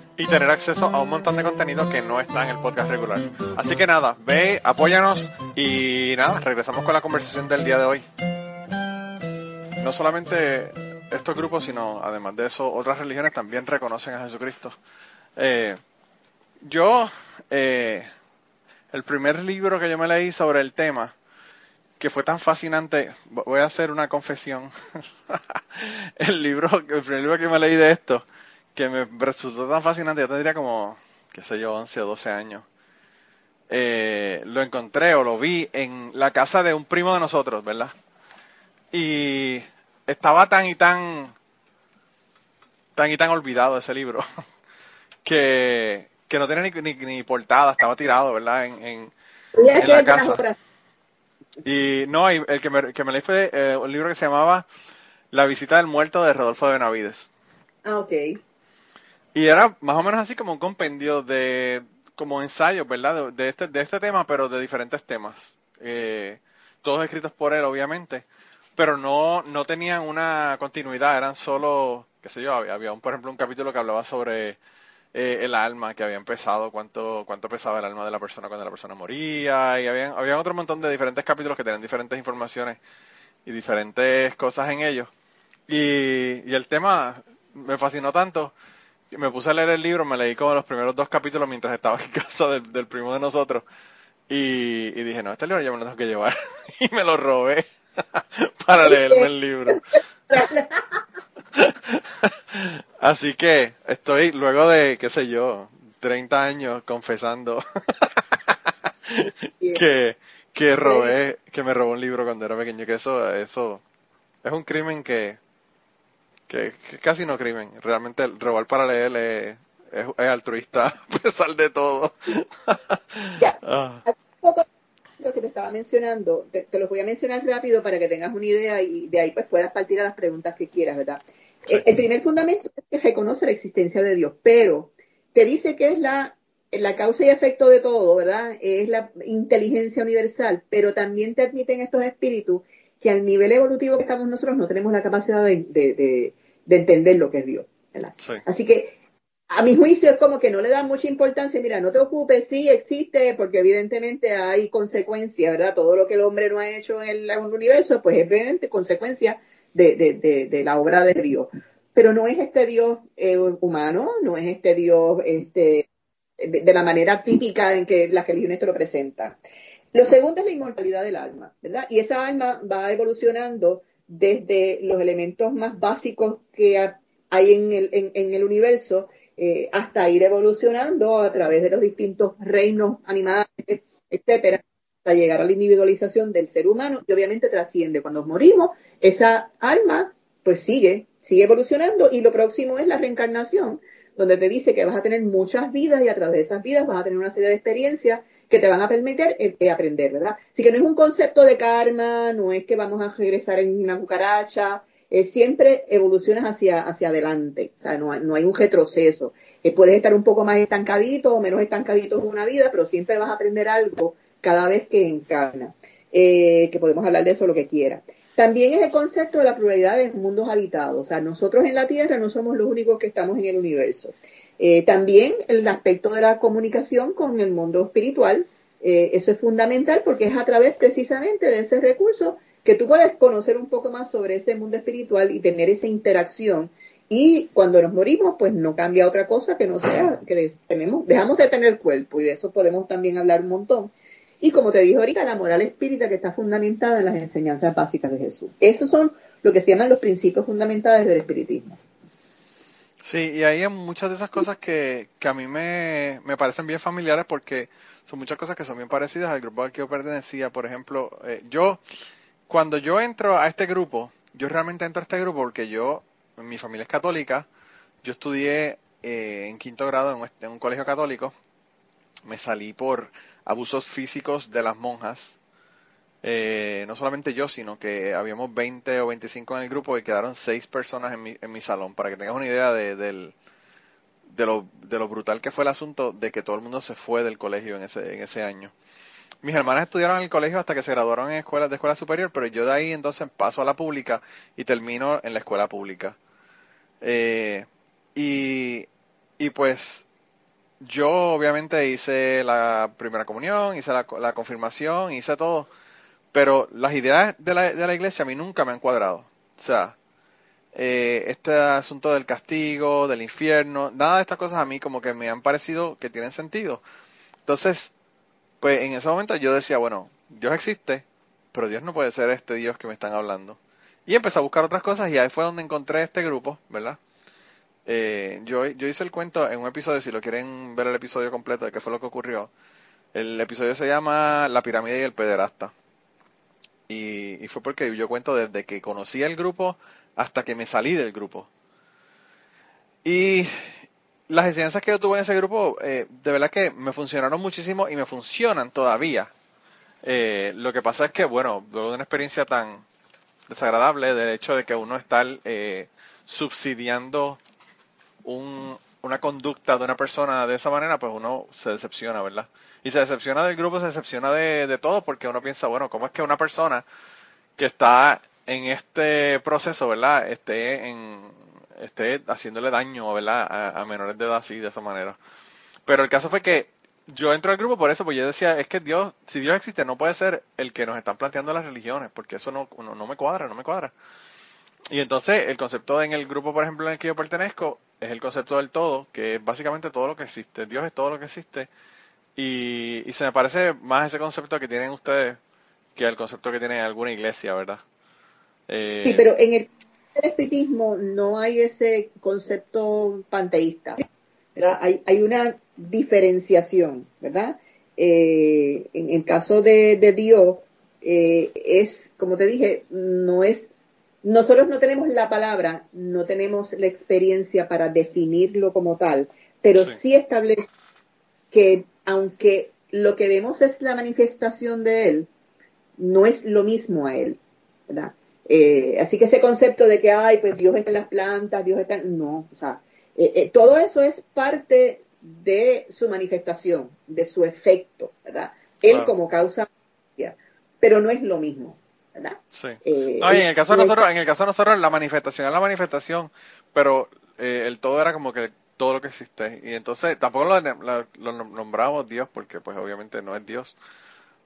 y tener acceso a un montón de contenido que no está en el podcast regular. Así que nada, ve, apóyanos y nada, regresamos con la conversación del día de hoy. No solamente estos grupos, sino además de eso, otras religiones también reconocen a Jesucristo. Eh, yo, eh, el primer libro que yo me leí sobre el tema, que fue tan fascinante, voy a hacer una confesión. el libro, el primer libro que me leí de esto, que me resultó tan fascinante, yo tendría como, qué sé yo, 11 o 12 años. Eh, lo encontré o lo vi en la casa de un primo de nosotros, ¿verdad? Y estaba tan y tan, tan y tan olvidado ese libro, que, que no tenía ni, ni, portada, estaba tirado, ¿verdad? En, en, la casa. Y no, el que me, que me leí fue eh, un libro que se llamaba La visita del muerto de Rodolfo de Benavides. Ah, ok. Y era más o menos así como un compendio de, como ensayos, ¿verdad? De, este, de este tema, pero de diferentes temas. Eh, todos escritos por él, obviamente. Pero no, no tenían una continuidad, eran solo, qué sé yo, había, había un, por ejemplo, un capítulo que hablaba sobre eh, el alma que había empezado, cuánto, cuánto pesaba el alma de la persona cuando la persona moría, y había, había otro montón de diferentes capítulos que tenían diferentes informaciones y diferentes cosas en ellos. Y, y el tema me fascinó tanto me puse a leer el libro, me leí como los primeros dos capítulos mientras estaba en casa del, primo de nosotros. Y, y, dije, no, este libro ya me lo tengo que llevar. y me lo robé para leerme el libro. Así que estoy luego de, qué sé yo, 30 años confesando que, que robé, que me robó un libro cuando era pequeño, que eso, eso es un crimen que, que, casi no crimen. Realmente robar para leer es, altruista a pesar de todo. ya. Ah. Lo que te estaba mencionando, te, te, los voy a mencionar rápido para que tengas una idea y de ahí pues puedas partir a las preguntas que quieras, ¿verdad? El, primer fundamento es que reconoce la existencia de Dios, pero te dice que es la, la causa y efecto de todo, ¿verdad? Es la inteligencia universal, pero también te admiten estos espíritus que al nivel evolutivo que estamos nosotros no tenemos la capacidad de, de, de, entender lo que es Dios. ¿verdad? Así que a mi juicio es como que no le da mucha importancia, mira, no te ocupes, sí existe, porque evidentemente hay consecuencias, ¿verdad? Todo lo que el hombre no ha hecho en el, universo, pues es evidente consecuencia de, de, de, la obra de Dios. Pero no es este Dios eh, humano, no es este Dios este, de, la manera típica en que las religiones te lo presentan. Lo segundo es la inmortalidad del alma, ¿verdad? Y esa alma va evolucionando desde los elementos más básicos que hay en el, en, el universo eh, hasta ir evolucionando a través de los distintos reinos animales, etcétera, hasta llegar a la individualización del ser humano y obviamente trasciende. Cuando morimos, esa alma pues sigue, sigue evolucionando y lo próximo es la reencarnación, donde te dice que vas a tener muchas vidas y a través de esas vidas vas a tener una serie de experiencias que te van a permitir eh, eh, aprender, ¿verdad? Así que no es un concepto de karma, no es que vamos a regresar en una cucaracha, siempre evolucionas hacia, hacia adelante, o sea, no, no hay un retroceso. puedes estar un poco más estancadito o menos estancadito en una vida, pero siempre vas a aprender algo cada vez que encarna, eh, que podemos hablar de eso lo que quiera. También es el concepto de la pluralidad de mundos habitados. O sea, nosotros en la Tierra no somos los únicos que estamos en el universo. Eh, también el aspecto de la comunicación con el mundo espiritual, eh, eso es fundamental porque es a través precisamente de ese recurso que tú puedes conocer un poco más sobre ese mundo espiritual y tener esa interacción. Y cuando nos morimos, pues no cambia otra cosa que no sea que tenemos, dejamos de tener cuerpo y de eso podemos también hablar un montón. Y como te dije ahorita, la moral espírita que está fundamentada en las enseñanzas básicas de Jesús. Esos son lo que se llaman los principios fundamentales del espiritismo. Sí, y hay muchas de esas cosas que, que a mí me, me, parecen bien familiares porque son muchas cosas que son bien parecidas al grupo al que yo pertenecía. Por ejemplo, eh, yo cuando yo entro a este grupo, yo realmente entro a este grupo porque yo, mi familia es católica, yo estudié eh, en quinto grado en un, colegio católico, me salí por abusos físicos de las monjas, eh, no solamente yo, sino que habíamos 20 o 25 en el grupo y quedaron 6 personas en mi, en mi salón, para que tengas una idea de, de, lo, de lo brutal que fue el asunto de que todo el mundo se fue del colegio en ese, en ese año. Mis hermanas estudiaron en el colegio hasta que se graduaron en escuelas de escuela superior, pero yo de ahí entonces paso a la pública y termino en la escuela pública. Eh, y, y pues yo obviamente hice la primera comunión, hice la, la, confirmación, hice todo, pero las ideas de la, de la iglesia a mí nunca me han cuadrado. O sea, eh, este asunto del castigo, del infierno, nada de estas cosas a mí como que me han parecido que tienen sentido. Entonces, pues en ese momento yo decía, bueno, Dios existe, pero Dios no puede ser este Dios que me están hablando. Y empecé a buscar otras cosas y ahí fue donde encontré este grupo, ¿verdad? Eh, yo, yo hice el cuento en un episodio, si lo quieren ver el episodio completo de qué fue lo que ocurrió. El episodio se llama La pirámide y el pederasta. Y, y fue porque yo cuento desde que conocí el grupo hasta que me salí del grupo. Y las enseñanzas que yo tuve en ese grupo, eh, de verdad que me funcionaron muchísimo y me funcionan todavía. Eh, lo que pasa es que, bueno, luego de una experiencia tan desagradable del hecho de que uno está eh, subsidiando un, una conducta de una persona de esa manera, pues uno se decepciona, ¿verdad? Y se decepciona del grupo, se decepciona de, de todo, porque uno piensa, bueno, ¿cómo es que una persona que está en este proceso, ¿verdad? Esté en, esté haciéndole daño, ¿verdad? A, menores de edad así, de esa manera. Pero el caso fue que yo entro al grupo por eso, pues yo decía, es que Dios, si Dios existe, no puede ser el que nos están planteando las religiones, porque eso no, no, me cuadra, no me cuadra. Y entonces el concepto en el grupo, por ejemplo, en el que yo pertenezco, es el concepto del todo, que es básicamente todo lo que existe. Dios es todo lo que existe. Y, y se me parece más ese concepto que tienen ustedes que el concepto que tiene alguna iglesia, ¿verdad? Eh, sí, pero en el el espiritismo no hay ese concepto panteísta. Hay, hay, una diferenciación, ¿verdad? Eh, en el caso de, Dios, eh, es, como te dije, no es, nosotros no tenemos la palabra, no tenemos la experiencia para definirlo como tal, pero sí, sí establece que aunque lo que vemos es la manifestación de Él, no es lo mismo a Él, ¿verdad? Eh, así que ese concepto de que, ay, pues Dios está en las plantas, Dios está. No, o sea, eh, eh, todo eso es parte de su manifestación, de su efecto, ¿verdad? Él como causa, pero no es lo mismo, ¿verdad? Sí. no, en el caso de nosotros, en el caso de nosotros, la manifestación es la manifestación, pero el todo era como que todo lo que existe. Y entonces tampoco lo, lo, nombramos Dios porque pues obviamente no es Dios.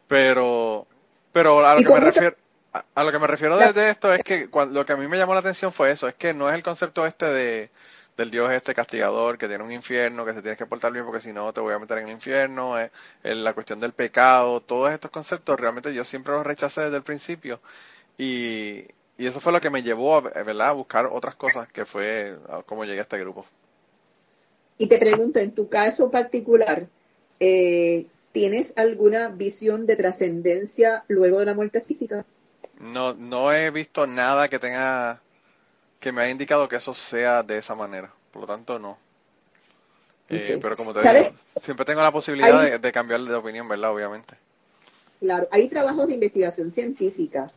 Pero, pero a lo que me refiero a, lo que me refiero desde esto es que lo que a mí me llamó la atención fue eso, es que no es el concepto este de del Dios este castigador que tiene un infierno, que se tiene que portar bien porque si no te voy a meter en el infierno, es, la cuestión del pecado, todos estos conceptos realmente yo siempre los rechacé desde el principio y, y eso fue lo que me llevó a, ¿verdad? a buscar otras cosas que fue como llegué a este grupo. Y te pregunto, en tu caso particular, eh, ¿tienes alguna visión de trascendencia luego de la muerte física? No, no he visto nada que tenga que me haya indicado que eso sea de esa manera. Por lo tanto, no. Eh, pero como te digo, siempre tengo la posibilidad de, cambiar de opinión, ¿verdad? Obviamente. Claro, hay trabajos de investigación científica,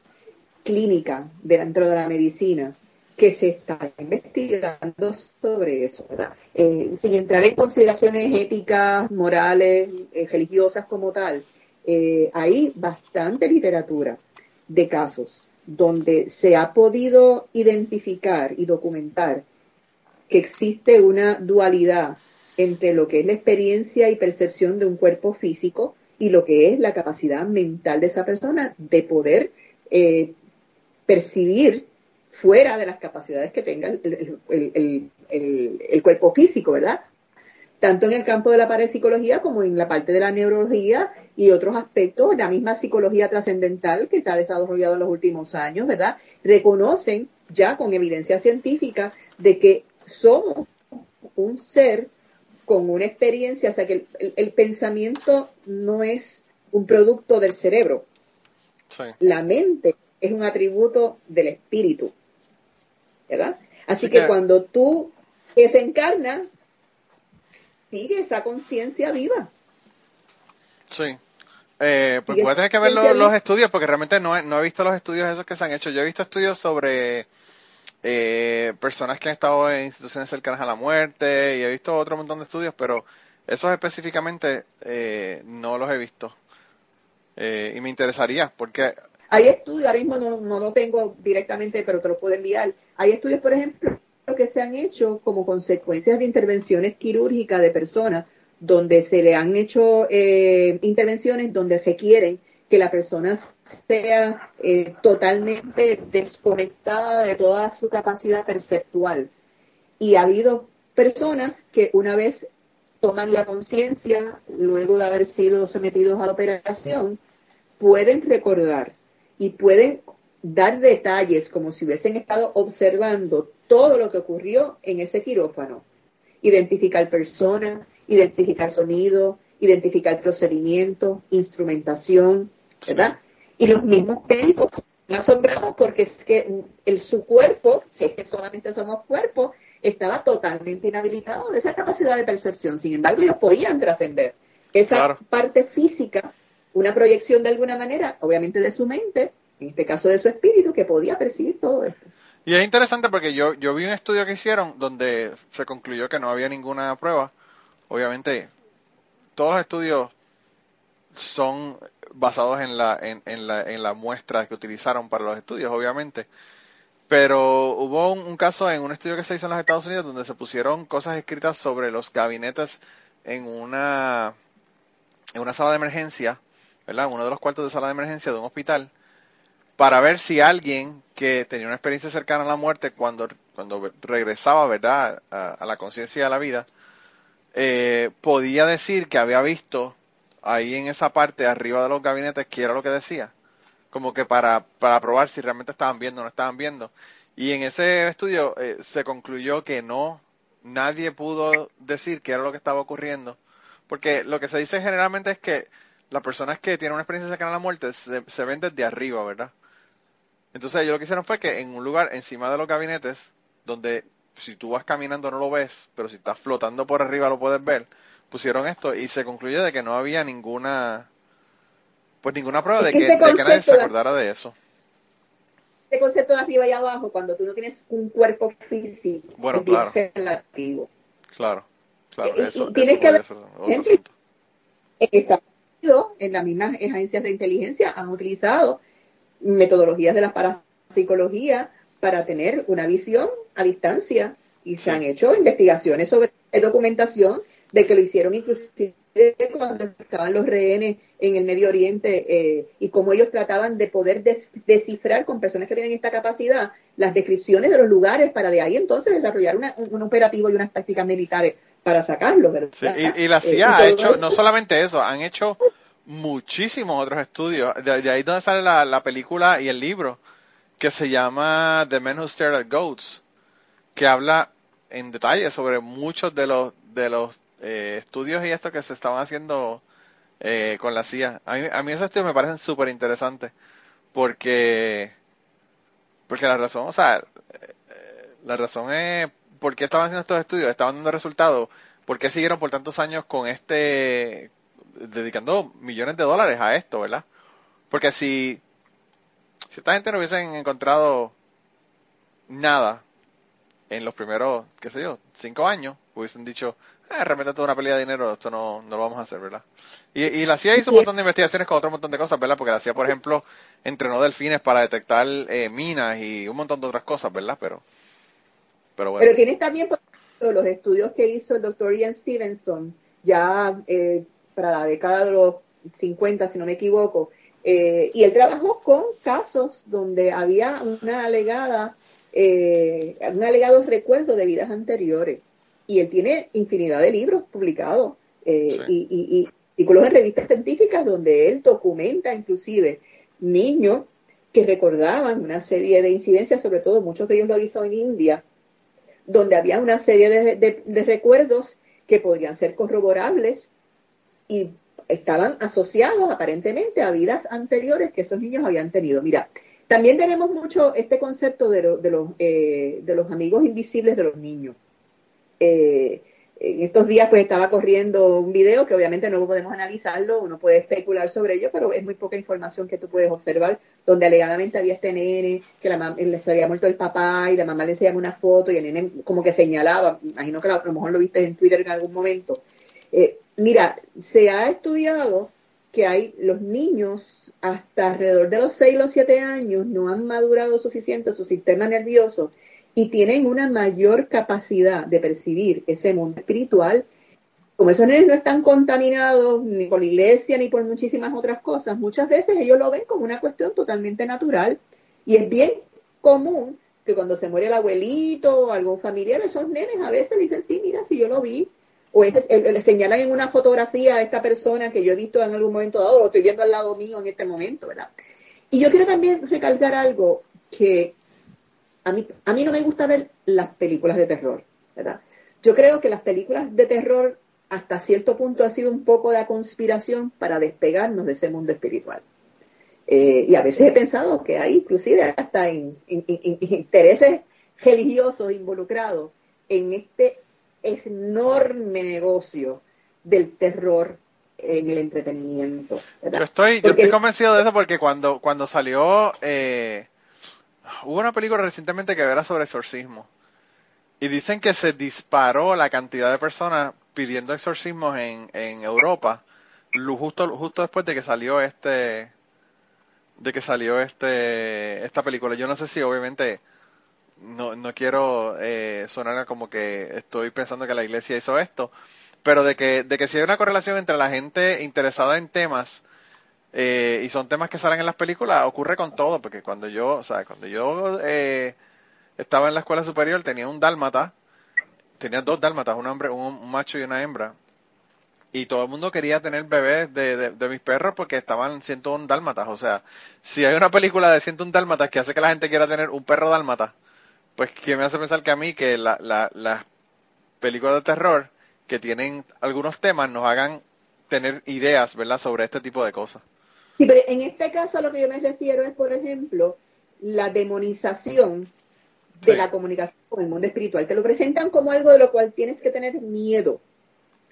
clínica, dentro de la medicina, que se está investigando sobre eso, ¿verdad? Eh, sin entrar en consideraciones éticas, morales, eh, religiosas como tal, hay bastante literatura de casos donde se ha podido identificar y documentar que existe una dualidad entre lo que es la experiencia y percepción de un cuerpo físico y lo que es la capacidad mental de esa persona de poder eh, percibir fuera de las capacidades que tenga el, el, cuerpo físico, ¿verdad? tanto en el campo de la parapsicología como en la parte de la neurología y otros aspectos, la misma psicología trascendental que se ha desarrollado en los últimos años, ¿verdad? Reconocen ya con evidencia científica de que somos un ser con una experiencia, o sea que el, pensamiento no es un producto del cerebro. La mente es un atributo del espíritu, ¿verdad? Así que, cuando tú desencarnas, sigue esa conciencia viva. Sí. Eh, pues voy a tener que ver los, estudios porque realmente no he, no he visto los estudios esos que se han hecho. Yo he visto estudios sobre eh, personas que han estado en instituciones cercanas a la muerte y he visto otro montón de estudios, pero esos específicamente eh, no los he visto. Eh, y me interesaría porque... Hay estudios, ahora mismo no, no lo tengo directamente, pero te lo puedo enviar. Hay estudios, por ejemplo, que se han hecho como consecuencias de intervenciones quirúrgicas de personas donde se le han hecho eh, intervenciones donde requieren que la persona sea eh, totalmente desconectada de toda su capacidad perceptual. Y ha habido personas que una vez toman la conciencia, luego de haber sido sometidos a la operación, pueden recordar y pueden dar detalles como si hubiesen estado observando todo lo que ocurrió en ese quirófano. Identificar personas, identificar sonido, identificar procedimiento, instrumentación, ¿verdad? Y los mismos médicos asombrados porque es que el, su cuerpo, si es que solamente somos cuerpos, estaba totalmente inhabilitado de esa capacidad de percepción. Sin embargo, ellos podían trascender esa parte física, una proyección de alguna manera, obviamente de su mente, en este caso de su espíritu, que podía percibir todo esto. Y es interesante porque yo, yo vi un estudio que hicieron donde se concluyó que no había ninguna prueba obviamente todos los estudios son basados en la, en, en la, en la muestra que utilizaron para los estudios, obviamente. Pero hubo un, caso en un estudio que se hizo en los Estados Unidos donde se pusieron cosas escritas sobre los gabinetes en una, en una sala de emergencia, ¿verdad? En uno de los cuartos de sala de emergencia de un hospital, para ver si alguien que tenía una experiencia cercana a la muerte cuando, cuando regresaba, ¿verdad? a la conciencia de la vida, eh, podía decir que había visto ahí en esa parte arriba de los gabinetes que era lo que decía, como que para, para probar si realmente estaban viendo o no estaban viendo. Y en ese estudio eh, se concluyó que no, nadie pudo decir qué era lo que estaba ocurriendo, porque lo que se dice generalmente es que las personas que tienen una experiencia cercana a la muerte se, se ven desde arriba, ¿verdad? Entonces ellos lo que hicieron fue que en un lugar encima de los gabinetes, donde si tú vas caminando no lo ves, pero si estás flotando por arriba lo puedes ver, pusieron esto y se concluyó de que no había ninguna, pues ninguna prueba de, que, nadie se acordara de eso. Este concepto de arriba y abajo, cuando tú no tienes un cuerpo físico, bueno, claro. relativo. Claro, claro, eso, tienes que ver, en las mismas agencias de inteligencia han utilizado metodologías de la parapsicología para tener una visión a distancia. Y se han hecho investigaciones sobre documentación de que lo hicieron inclusive cuando estaban los rehenes en el Medio Oriente eh, y cómo ellos trataban de poder descifrar con personas que tienen esta capacidad las descripciones de los lugares para de ahí entonces desarrollar un, operativo y unas tácticas militares para sacarlo. y, la CIA eh, ha hecho no solamente eso, han hecho muchísimos otros estudios. De, ahí donde sale la, la película y el libro que se llama The Men Who Stare at Goats, que habla en detalle sobre muchos de los de los eh, estudios y esto que se estaban haciendo eh, con la CIA. A mí, a mí esos estudios me parecen súper interesantes porque porque la razón, o sea, eh, la razón es por qué estaban haciendo estos estudios, estaban dando resultados, por qué siguieron por tantos años con este dedicando millones de dólares a esto, ¿verdad? Porque si si esta gente no hubiesen encontrado nada en los primeros, qué sé yo, cinco años, hubiesen dicho, eh, realmente toda una pelea de dinero, esto no, no lo vamos a hacer, ¿verdad? Y, y la CIA hizo un montón de investigaciones con otro montón de cosas, ¿verdad? Porque la CIA, por ejemplo, entrenó delfines para detectar eh, minas y un montón de otras cosas, ¿verdad? Pero, pero bueno. Pero tienes también los estudios que hizo el doctor Ian Stevenson, ya eh, para la década de los 50, si no me equivoco, eh, y él trabajó con casos donde había una alegada, eh, un alegado recuerdo de vidas anteriores. Y él tiene infinidad de libros publicados eh, y, artículos en revistas científicas donde él documenta inclusive niños que recordaban una serie de incidencias, sobre todo muchos de ellos lo hizo en India, donde había una serie de, de recuerdos que podrían ser corroborables y estaban asociados aparentemente a vidas anteriores que esos niños habían tenido. Mira, También tenemos mucho este concepto de, de los, eh, de los amigos invisibles de los niños. Eh, en estos días pues estaba corriendo un video que obviamente no podemos analizarlo, uno puede especular sobre ello, pero es muy poca información que tú puedes observar, donde alegadamente había este nene, que la le había muerto el papá y la mamá le enseñaba una foto y el nene como que señalaba, imagino que a lo mejor lo viste en Twitter en algún momento. Eh, mira, se ha estudiado que hay los niños hasta alrededor de los 6 o los 7 años no han madurado suficiente su sistema nervioso y tienen una mayor capacidad de percibir ese mundo espiritual. Como esos nenes no están contaminados ni por la iglesia ni por muchísimas otras cosas, muchas veces ellos lo ven como una cuestión totalmente natural y es bien común que cuando se muere el abuelito o algún familiar, esos nenes a veces dicen, sí, mira, si yo lo vi, o le señalan en una fotografía a esta persona que yo he visto en algún momento dado, o estoy viendo al lado mío en este momento, ¿verdad? Y yo quiero también recalcar algo que a mí, a mí no me gusta ver las películas de terror, ¿verdad? Yo creo que las películas de terror hasta cierto punto ha sido un poco de conspiración para despegarnos de ese mundo espiritual. Eh, y a veces he pensado que hay inclusive hasta intereses religiosos involucrados en este enorme negocio del terror en el entretenimiento. Yo estoy, yo estoy convencido de eso porque cuando, cuando salió eh, Hubo una película recientemente que era sobre exorcismo. Y dicen que se disparó la cantidad de personas pidiendo exorcismos en, en Europa justo, justo después de que salió este de que salió este esta película. Yo no sé si obviamente no, no quiero eh, sonar como que estoy pensando que la iglesia hizo esto, pero de que, de que si hay una correlación entre la gente interesada en temas eh, y son temas que salen en las películas, ocurre con todo, porque cuando yo, o sea, cuando yo eh, estaba en la escuela superior tenía un dálmata, tenía dos dálmatas, un hombre, un, macho y una hembra, y todo el mundo quería tener bebés de, de, mis perros porque estaban 101 dálmatas, o sea, si hay una película de 101 dálmatas que hace que la gente quiera tener un perro dálmata, pues que me hace pensar que a mí que la, la, las películas de terror que tienen algunos temas nos hagan tener ideas, ¿verdad?, sobre este tipo de cosas. Sí, pero en este caso a lo que yo me refiero es, por ejemplo, la demonización de la comunicación con el mundo espiritual. Te lo presentan como algo de lo cual tienes que tener miedo,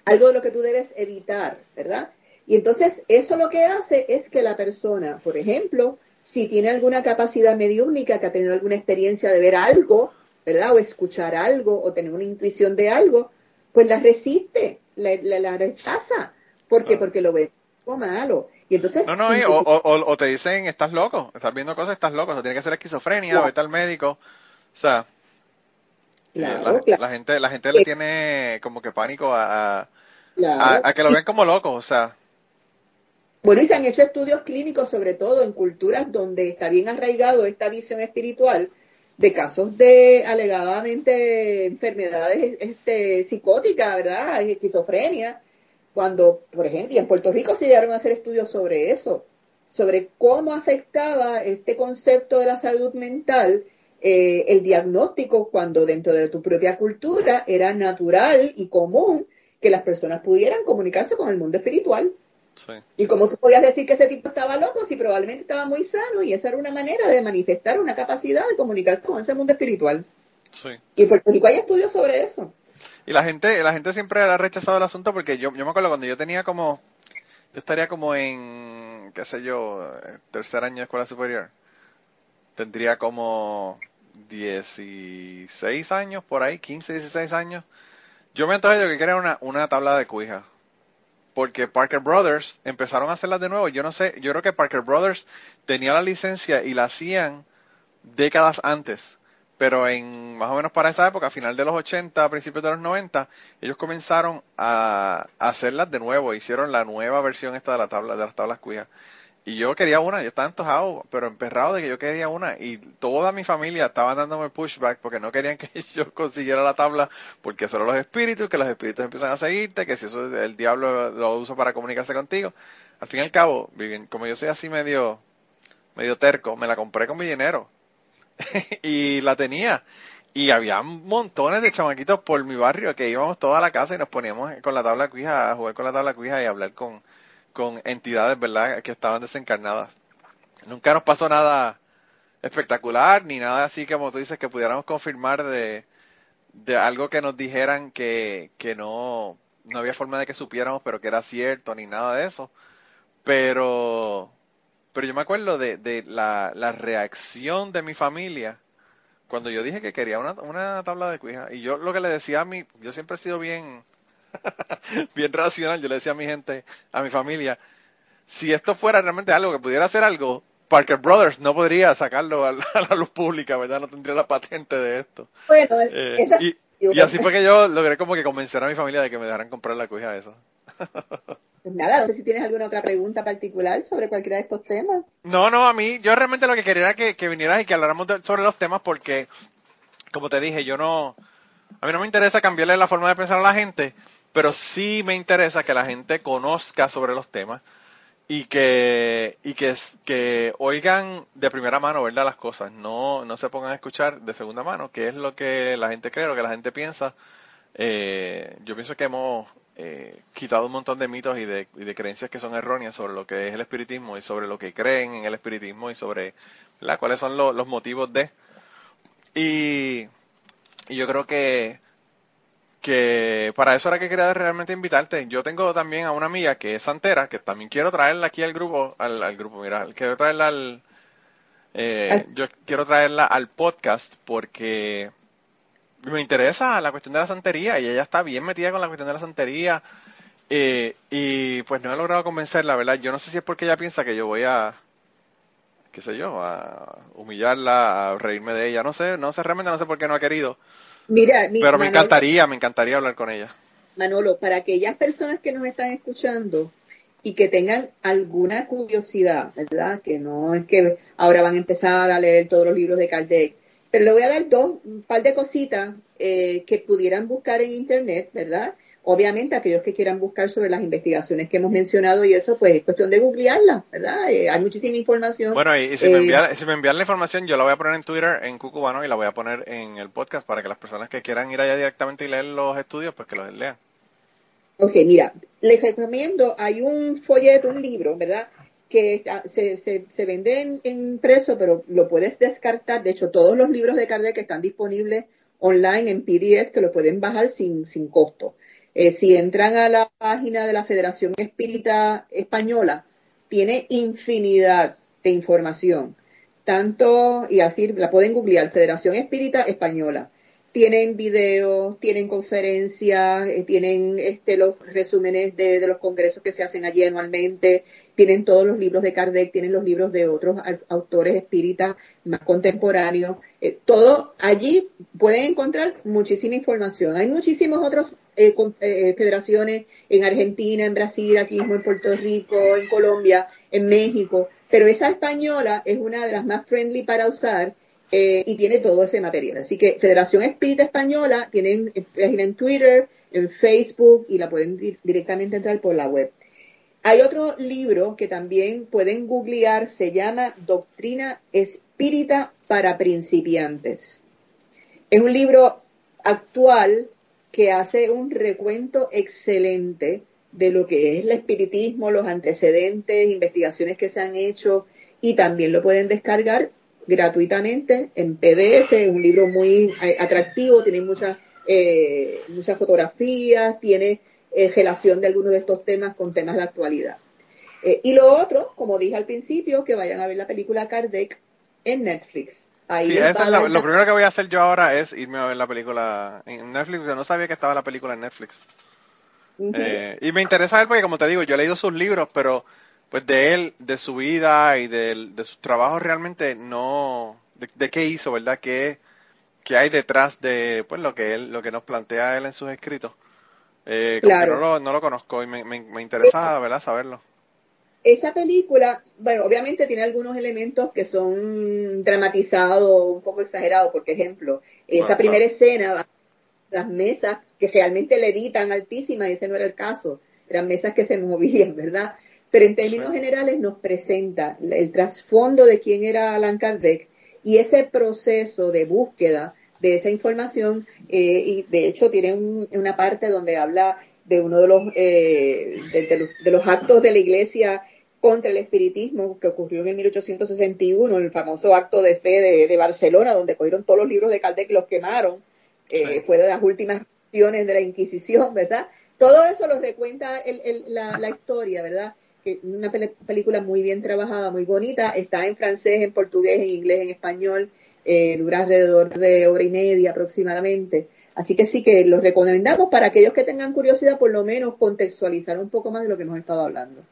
algo de lo que tú debes evitar, ¿verdad? Y entonces eso lo que hace es que la persona, por ejemplo, si tiene alguna capacidad mediúnica, que ha tenido alguna experiencia de ver algo, ¿verdad? O escuchar algo, o tener una intuición de algo, pues la resiste, la, rechaza. ¿Por qué? Porque lo ve como malo. Y entonces, no, no, o, te dicen, estás loco, estás viendo cosas, estás loco, o tiene que ser esquizofrenia, o vete al médico. O sea, eh, la, gente la gente le tiene como que pánico a, a, que lo vean como loco, o sea. Bueno, y se han hecho estudios clínicos, sobre todo en culturas donde está bien arraigado esta visión espiritual, de casos de alegadamente enfermedades este, psicóticas, ¿verdad? Esquizofrenia, cuando, por ejemplo, y en Puerto Rico se llegaron a hacer estudios sobre eso, sobre cómo afectaba este concepto de la salud mental eh, el diagnóstico cuando dentro de tu propia cultura era natural y común que las personas pudieran comunicarse con el mundo espiritual. Y como tú podías decir que ese tipo estaba loco, si probablemente estaba muy sano y esa era una manera de manifestar una capacidad de comunicarse con ese mundo espiritual. Y en Puerto Rico hay estudios sobre eso. Y la gente, la gente siempre ha rechazado el asunto porque yo, yo me acuerdo cuando yo tenía como, yo estaría como en, qué sé yo, tercer año de escuela superior. Tendría como 16 años por ahí, 15, 16 años. Yo me enteré de que quería una, una tabla de cuija. Porque Parker Brothers empezaron a hacerlas de nuevo. Yo no sé, yo creo que Parker Brothers tenía la licencia y la hacían décadas antes pero en más o menos para esa época, a final de los 80, a principios de los 90, ellos comenzaron a, hacerlas de nuevo, hicieron la nueva versión esta de la tabla de las tablas cuijas. Y yo quería una, yo estaba antojado, pero emperrado de que yo quería una. Y toda mi familia estaba dándome pushback porque no querían que yo consiguiera la tabla, porque son los espíritus, que los espíritus empiezan a seguirte, que si eso el diablo lo usa para comunicarse contigo. Al fin y al cabo, como yo soy así medio, medio terco, me la compré con mi dinero y la tenía. Y había montones de chamaquitos por mi barrio que íbamos toda la casa y nos poníamos con la tabla cuija a jugar con la tabla cuija y a hablar con, con entidades, ¿verdad?, que estaban desencarnadas. Nunca nos pasó nada espectacular, ni nada así como tú dices que pudiéramos confirmar de, de algo que nos dijeran que, que no, no había forma de que supiéramos, pero que era cierto, ni nada de eso. Pero, pero yo me acuerdo de, de la, la reacción de mi familia cuando yo dije que quería una, una tabla de cuija. Y yo lo que le decía a mi, yo siempre he sido bien, bien racional, yo le decía a mi gente, a mi familia, si esto fuera realmente algo que pudiera hacer algo, Parker Brothers no podría sacarlo a la, luz pública, ¿verdad? No tendría la patente de esto. Bueno, eh, y, y, así fue que yo logré como que convencer a mi familia de que me dejaran comprar la cuija esa. Pues nada, no sé si tienes alguna otra pregunta particular sobre cualquiera de estos temas. No, no, a mí, yo realmente lo que quería era que, que vinieras y que habláramos sobre los temas porque, como te dije, yo no, a mí no me interesa cambiarle la forma de pensar a la gente, pero sí me interesa que la gente conozca sobre los temas y que y que, que oigan de primera mano verdad las cosas. No no se pongan a escuchar de segunda mano que es lo que la gente cree lo que la gente piensa. Eh, yo pienso que hemos eh, quitado un montón de mitos y de, y de, creencias que son erróneas sobre lo que es el espiritismo y sobre lo que creen en el espiritismo y sobre ¿verdad? cuáles son los motivos de. Y yo creo que que para eso era que quería realmente invitarte. Yo tengo también a una amiga que es santera, que también quiero traerla aquí al grupo, al, grupo, mira, quiero traerla al, eh, yo quiero traerla al podcast porque me interesa la cuestión de la santería y ella está bien metida con la cuestión de la santería eh, y pues no he logrado convencerla, ¿verdad? Yo no sé si es porque ella piensa que yo voy a, qué sé yo, a humillarla, a reírme de ella, no sé, no sé, realmente no sé por qué no ha querido. Mira, pero me encantaría, me encantaría hablar con ella. Manolo, para aquellas personas que nos están escuchando y que tengan alguna curiosidad, ¿verdad? Que no es que ahora van a empezar a leer todos los libros de Kardec, pero le voy a dar dos, un par de cositas eh, que pudieran buscar en internet, ¿verdad? Obviamente aquellos que quieran buscar sobre las investigaciones que hemos mencionado y eso, pues es cuestión de googlearla, ¿verdad? Eh, hay muchísima información. Bueno, y, si, me eh, envían, la información, yo la voy a poner en Twitter, en Cucubano, y la voy a poner en el podcast para que las personas que quieran ir allá directamente y leer los estudios, pues que los lean. Ok, mira, les recomiendo, hay un folleto, un libro, ¿verdad? que se, se, se vende en, impreso, pero lo puedes descartar. De hecho, todos los libros de Kardec están disponibles online en PDF, que lo pueden bajar sin, sin costo. Eh, si entran a la página de la Federación Espírita Española, tiene infinidad de información. Tanto, y así la pueden googlear, Federación Espírita Española. Tienen videos, tienen conferencias, eh, tienen este, los resúmenes de, los congresos que se hacen allí anualmente, tienen todos los libros de Kardec, tienen los libros de otros autores espíritas más contemporáneos. Eh, todo allí pueden encontrar muchísima información. Hay muchísimos otros eh, eh, federaciones en Argentina, en Brasil, aquí mismo en Puerto Rico, en Colombia, en México, pero esa española es una de las más friendly para usar eh, y tiene todo ese material. Así que Federación Espírita Española tienen página en Twitter, en Facebook y la pueden directamente entrar por la web. Hay otro libro que también pueden googlear, se llama Doctrina Espírita para Principiantes. Es un libro actual que hace un recuento excelente de lo que es el espiritismo, los antecedentes, investigaciones que se han hecho y también lo pueden descargar gratuitamente en PDF, es un libro muy eh, atractivo, tiene muchas eh, muchas fotografías, tiene eh, relación de algunos de estos temas con temas de actualidad. y lo otro, como dije al principio, que vayan a ver la película Kardec en Netflix sí, lo primero que voy a hacer yo ahora es irme a ver la película en Netflix, porque no sabía que estaba la película en Netflix. Eh, y me interesa ver porque, como te digo, yo he leído sus libros, pero pues de él, de su vida y de, de sus trabajos realmente no... De, qué hizo, ¿verdad? ¿Qué, ¿Qué, hay detrás de pues lo que él lo que nos plantea él en sus escritos? Eh, claro. no, lo, no lo conozco y me, me, me interesa, ¿verdad? Saberlo esa película, bueno, obviamente tiene algunos elementos que son dramatizados, un poco exagerados, por ejemplo, esa primera escena, las mesas que realmente le editan altísimas, y ese no era el caso, eran mesas que se movían, ¿verdad? Pero en términos generales nos presenta el trasfondo de quién era Alan Kardec y ese proceso de búsqueda de esa información, eh, y de hecho tiene una parte donde habla de uno de los, eh, de, los, de los actos de la iglesia contra el espiritismo que ocurrió en 1861, el famoso acto de fe de, Barcelona, donde cogieron todos los libros de Kardec y los quemaron. Eh, fue de las últimas acciones de la Inquisición, ¿verdad? Todo eso lo recuenta la, historia, ¿verdad? Que una película muy bien trabajada, muy bonita, está en francés, en portugués, en inglés, en español, eh, dura alrededor de hora y media aproximadamente. Así que sí que los recomendamos para aquellos que tengan curiosidad, por lo menos contextualizar un poco más de lo que hemos estado hablando.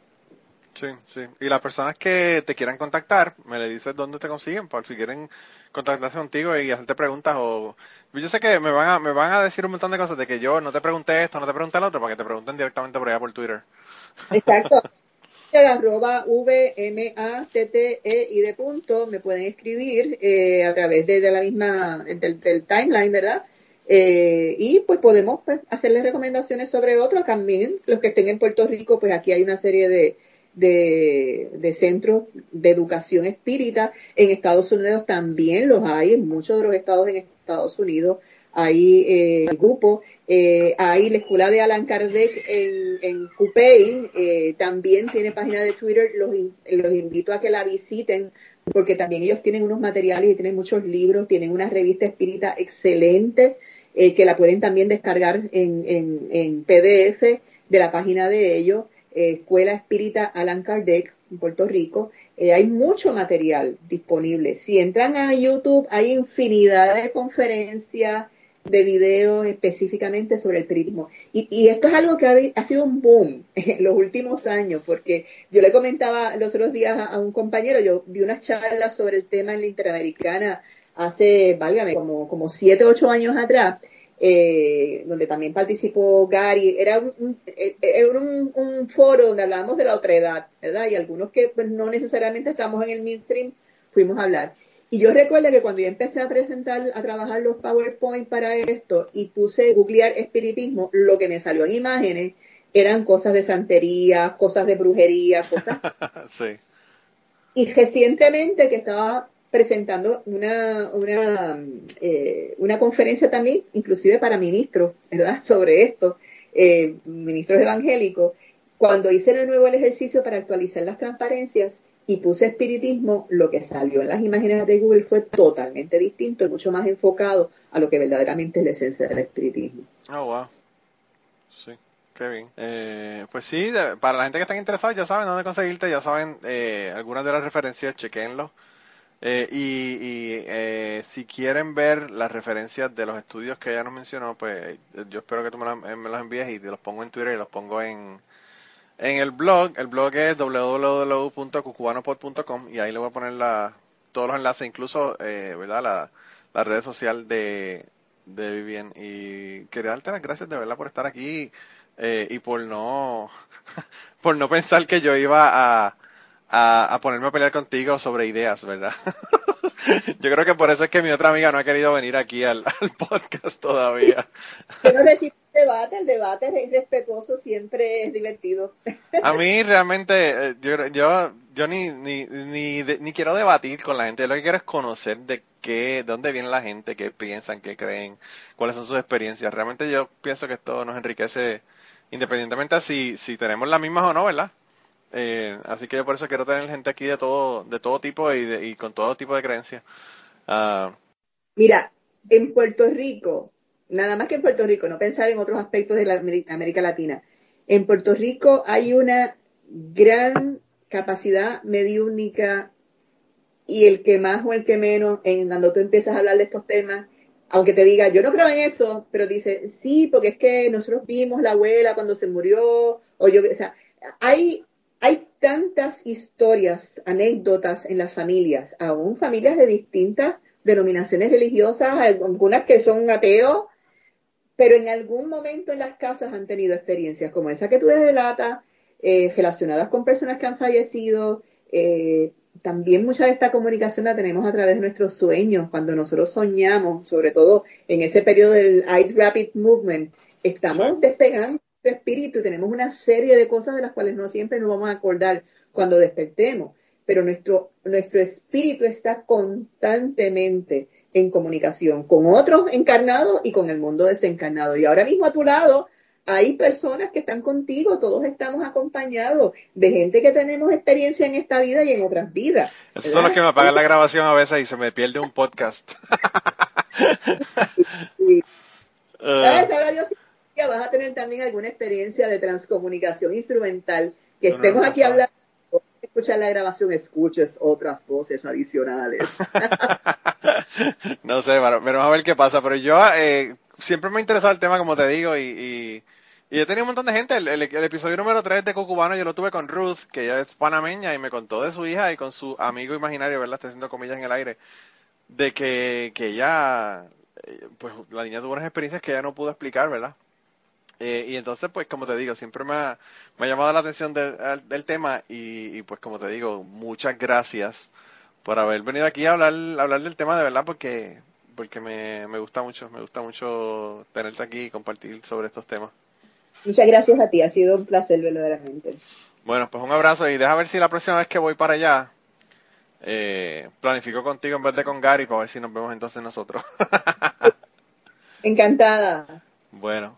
Sí, sí. Y las personas que te quieran contactar, me le dices dónde te consiguen, por si quieren contactarse contigo y hacerte preguntas o... Yo sé que me van a, me van a decir un montón de cosas de que yo no te pregunté esto, no te pregunté lo otro, para que te pregunten directamente por allá por Twitter. Exacto. arroba V-M-A-T-T-E y de punto, me pueden escribir eh, a través de, la misma, del, timeline, ¿verdad? Eh, y pues podemos pues, hacerles recomendaciones sobre otros también, los que estén en Puerto Rico, pues aquí hay una serie de, de, centros de educación espírita. En Estados Unidos también los hay, en muchos de los estados en Estados Unidos hay eh, grupos. Eh, hay la escuela de Alan Kardec en, en eh, también tiene página de Twitter, los, invito a que la visiten porque también ellos tienen unos materiales y tienen muchos libros, tienen una revista espírita excelente eh, que la pueden también descargar en, en, en PDF de la página de ellos. Escuela Espírita Alan Kardec en Puerto Rico, eh, hay mucho material disponible. Si entran a YouTube, hay infinidad de conferencias, de videos específicamente sobre el espiritismo. Y, esto es algo que ha, sido un boom en los últimos años, porque yo le comentaba los otros días a, un compañero, yo di una charla sobre el tema en la Interamericana hace, válgame, como, como siete, ocho años atrás, eh, donde también participó Gary, era un, eh, un, foro donde hablábamos de la otra edad, ¿verdad? Y algunos que pues, no necesariamente estamos en el mainstream, fuimos a hablar. Y yo recuerdo que cuando yo empecé a presentar, a trabajar los PowerPoint para esto y puse googlear espiritismo, lo que me salió en imágenes eran cosas de santería, cosas de brujería, cosas. sí. Y recientemente que estaba presentando una, una, eh, una conferencia también, inclusive para ministros, ¿verdad?, sobre esto, eh, ministros evangélicos, cuando hice de nuevo el ejercicio para actualizar las transparencias y puse espiritismo, lo que salió en las imágenes de Google fue totalmente distinto y mucho más enfocado a lo que verdaderamente es la esencia del espiritismo. Oh, wow. Sí, qué bien. Eh, pues sí, para la gente que está interesada, ya saben dónde conseguirte, ya saben algunas de las referencias, chequenlo. Eh, y, eh, si quieren ver las referencias de los estudios que ella nos mencionó, pues yo espero que tú me, eh, los envíes y te los pongo en Twitter y los pongo en, en el blog. El blog es www.cucubanopod.com y ahí le voy a poner la, todos los enlaces, incluso ¿verdad? La, red social de, de Vivien. Y quería darte las gracias de verdad por estar aquí y por no, por no pensar que yo iba a ponerme a pelear contigo sobre ideas, ¿verdad? Yo creo que por eso es que mi otra amiga no ha querido venir aquí al, podcast todavía. Yo debate, el debate es respetuoso, siempre es divertido. A mí realmente, eh, yo, yo, yo ni, ni, ni, ni quiero debatir con la gente, lo que quiero es conocer de qué, de dónde viene la gente, qué piensan, qué creen, cuáles son sus experiencias. Realmente yo pienso que esto nos enriquece independientemente si, si tenemos las mismas o no, ¿verdad? Eh, así que por eso quiero tener gente aquí de todo, de todo tipo y, con todo tipo de creencias. Ah, Mira, en Puerto Rico, nada más que en Puerto Rico, no pensar en otros aspectos de la América Latina. En Puerto Rico hay una gran capacidad mediúnica y el que más o el que menos, en cuando tú empiezas a hablar de estos temas, aunque te diga, yo no creo en eso, pero dice, sí, porque es que nosotros vimos la abuela cuando se murió, o yo, o sea, hay hay tantas historias, anécdotas en las familias, aún familias de distintas denominaciones religiosas, algunas que son ateos, pero en algún momento en las casas han tenido experiencias como esa que tú relatas, eh, relacionadas con personas que han fallecido. Eh, también mucha de esta comunicación la tenemos a través de nuestros sueños, cuando nosotros soñamos, sobre todo en ese periodo del Eye Rapid Movement, estamos despegando espíritu, tenemos una serie de cosas de las cuales no siempre nos vamos a acordar cuando despertemos, pero nuestro, nuestro espíritu está constantemente en comunicación con otros encarnados y con el mundo desencarnado. Y ahora mismo a tu lado hay personas que están contigo, todos estamos acompañados de gente que tenemos experiencia en esta vida y en otras vidas. Esos son los que me apagan la grabación a veces y se me pierde un podcast. sí. ¿Sabes? Ahora Dios vas a tener también alguna experiencia de transcomunicación instrumental, que estemos aquí hablando, escuchar la grabación, escuches otras voces adicionales. no sé, pero vamos a ver qué pasa, pero yo eh, siempre me ha interesado el tema, como te digo, y, y, he tenido un montón de gente. El, episodio número 3 de Cucubano yo lo tuve con Ruth, que ella es panameña, y me contó de su hija y con su amigo imaginario, ¿verdad? Está haciendo comillas en el aire, de que, que ella, eh, pues la niña tuvo unas experiencias que ella no pudo explicar, ¿verdad? Eh, y entonces, pues como te digo, siempre me ha, me ha llamado la atención del, tema y, pues como te digo, muchas gracias por haber venido aquí a hablar, hablar del tema de verdad porque porque me, me gusta mucho, me gusta mucho tenerte aquí y compartir sobre estos temas. Muchas gracias a ti, ha sido un placer verdaderamente. Bueno, pues un abrazo y deja ver si la próxima vez que voy para allá eh, planifico contigo en vez de con Gary para ver si nos vemos entonces nosotros. Encantada. Bueno,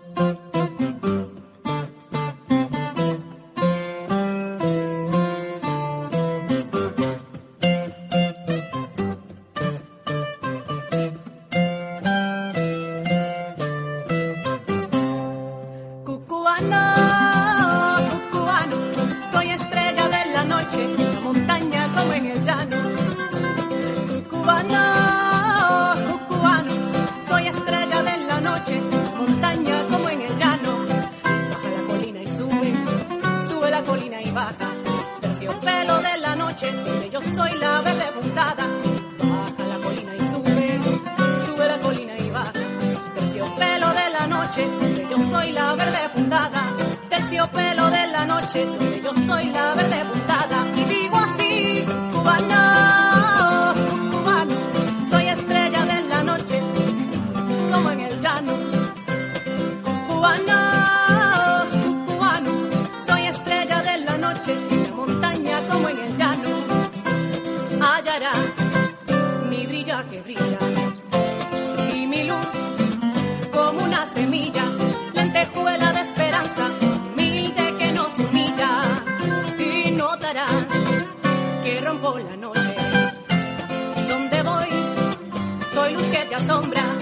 Quien me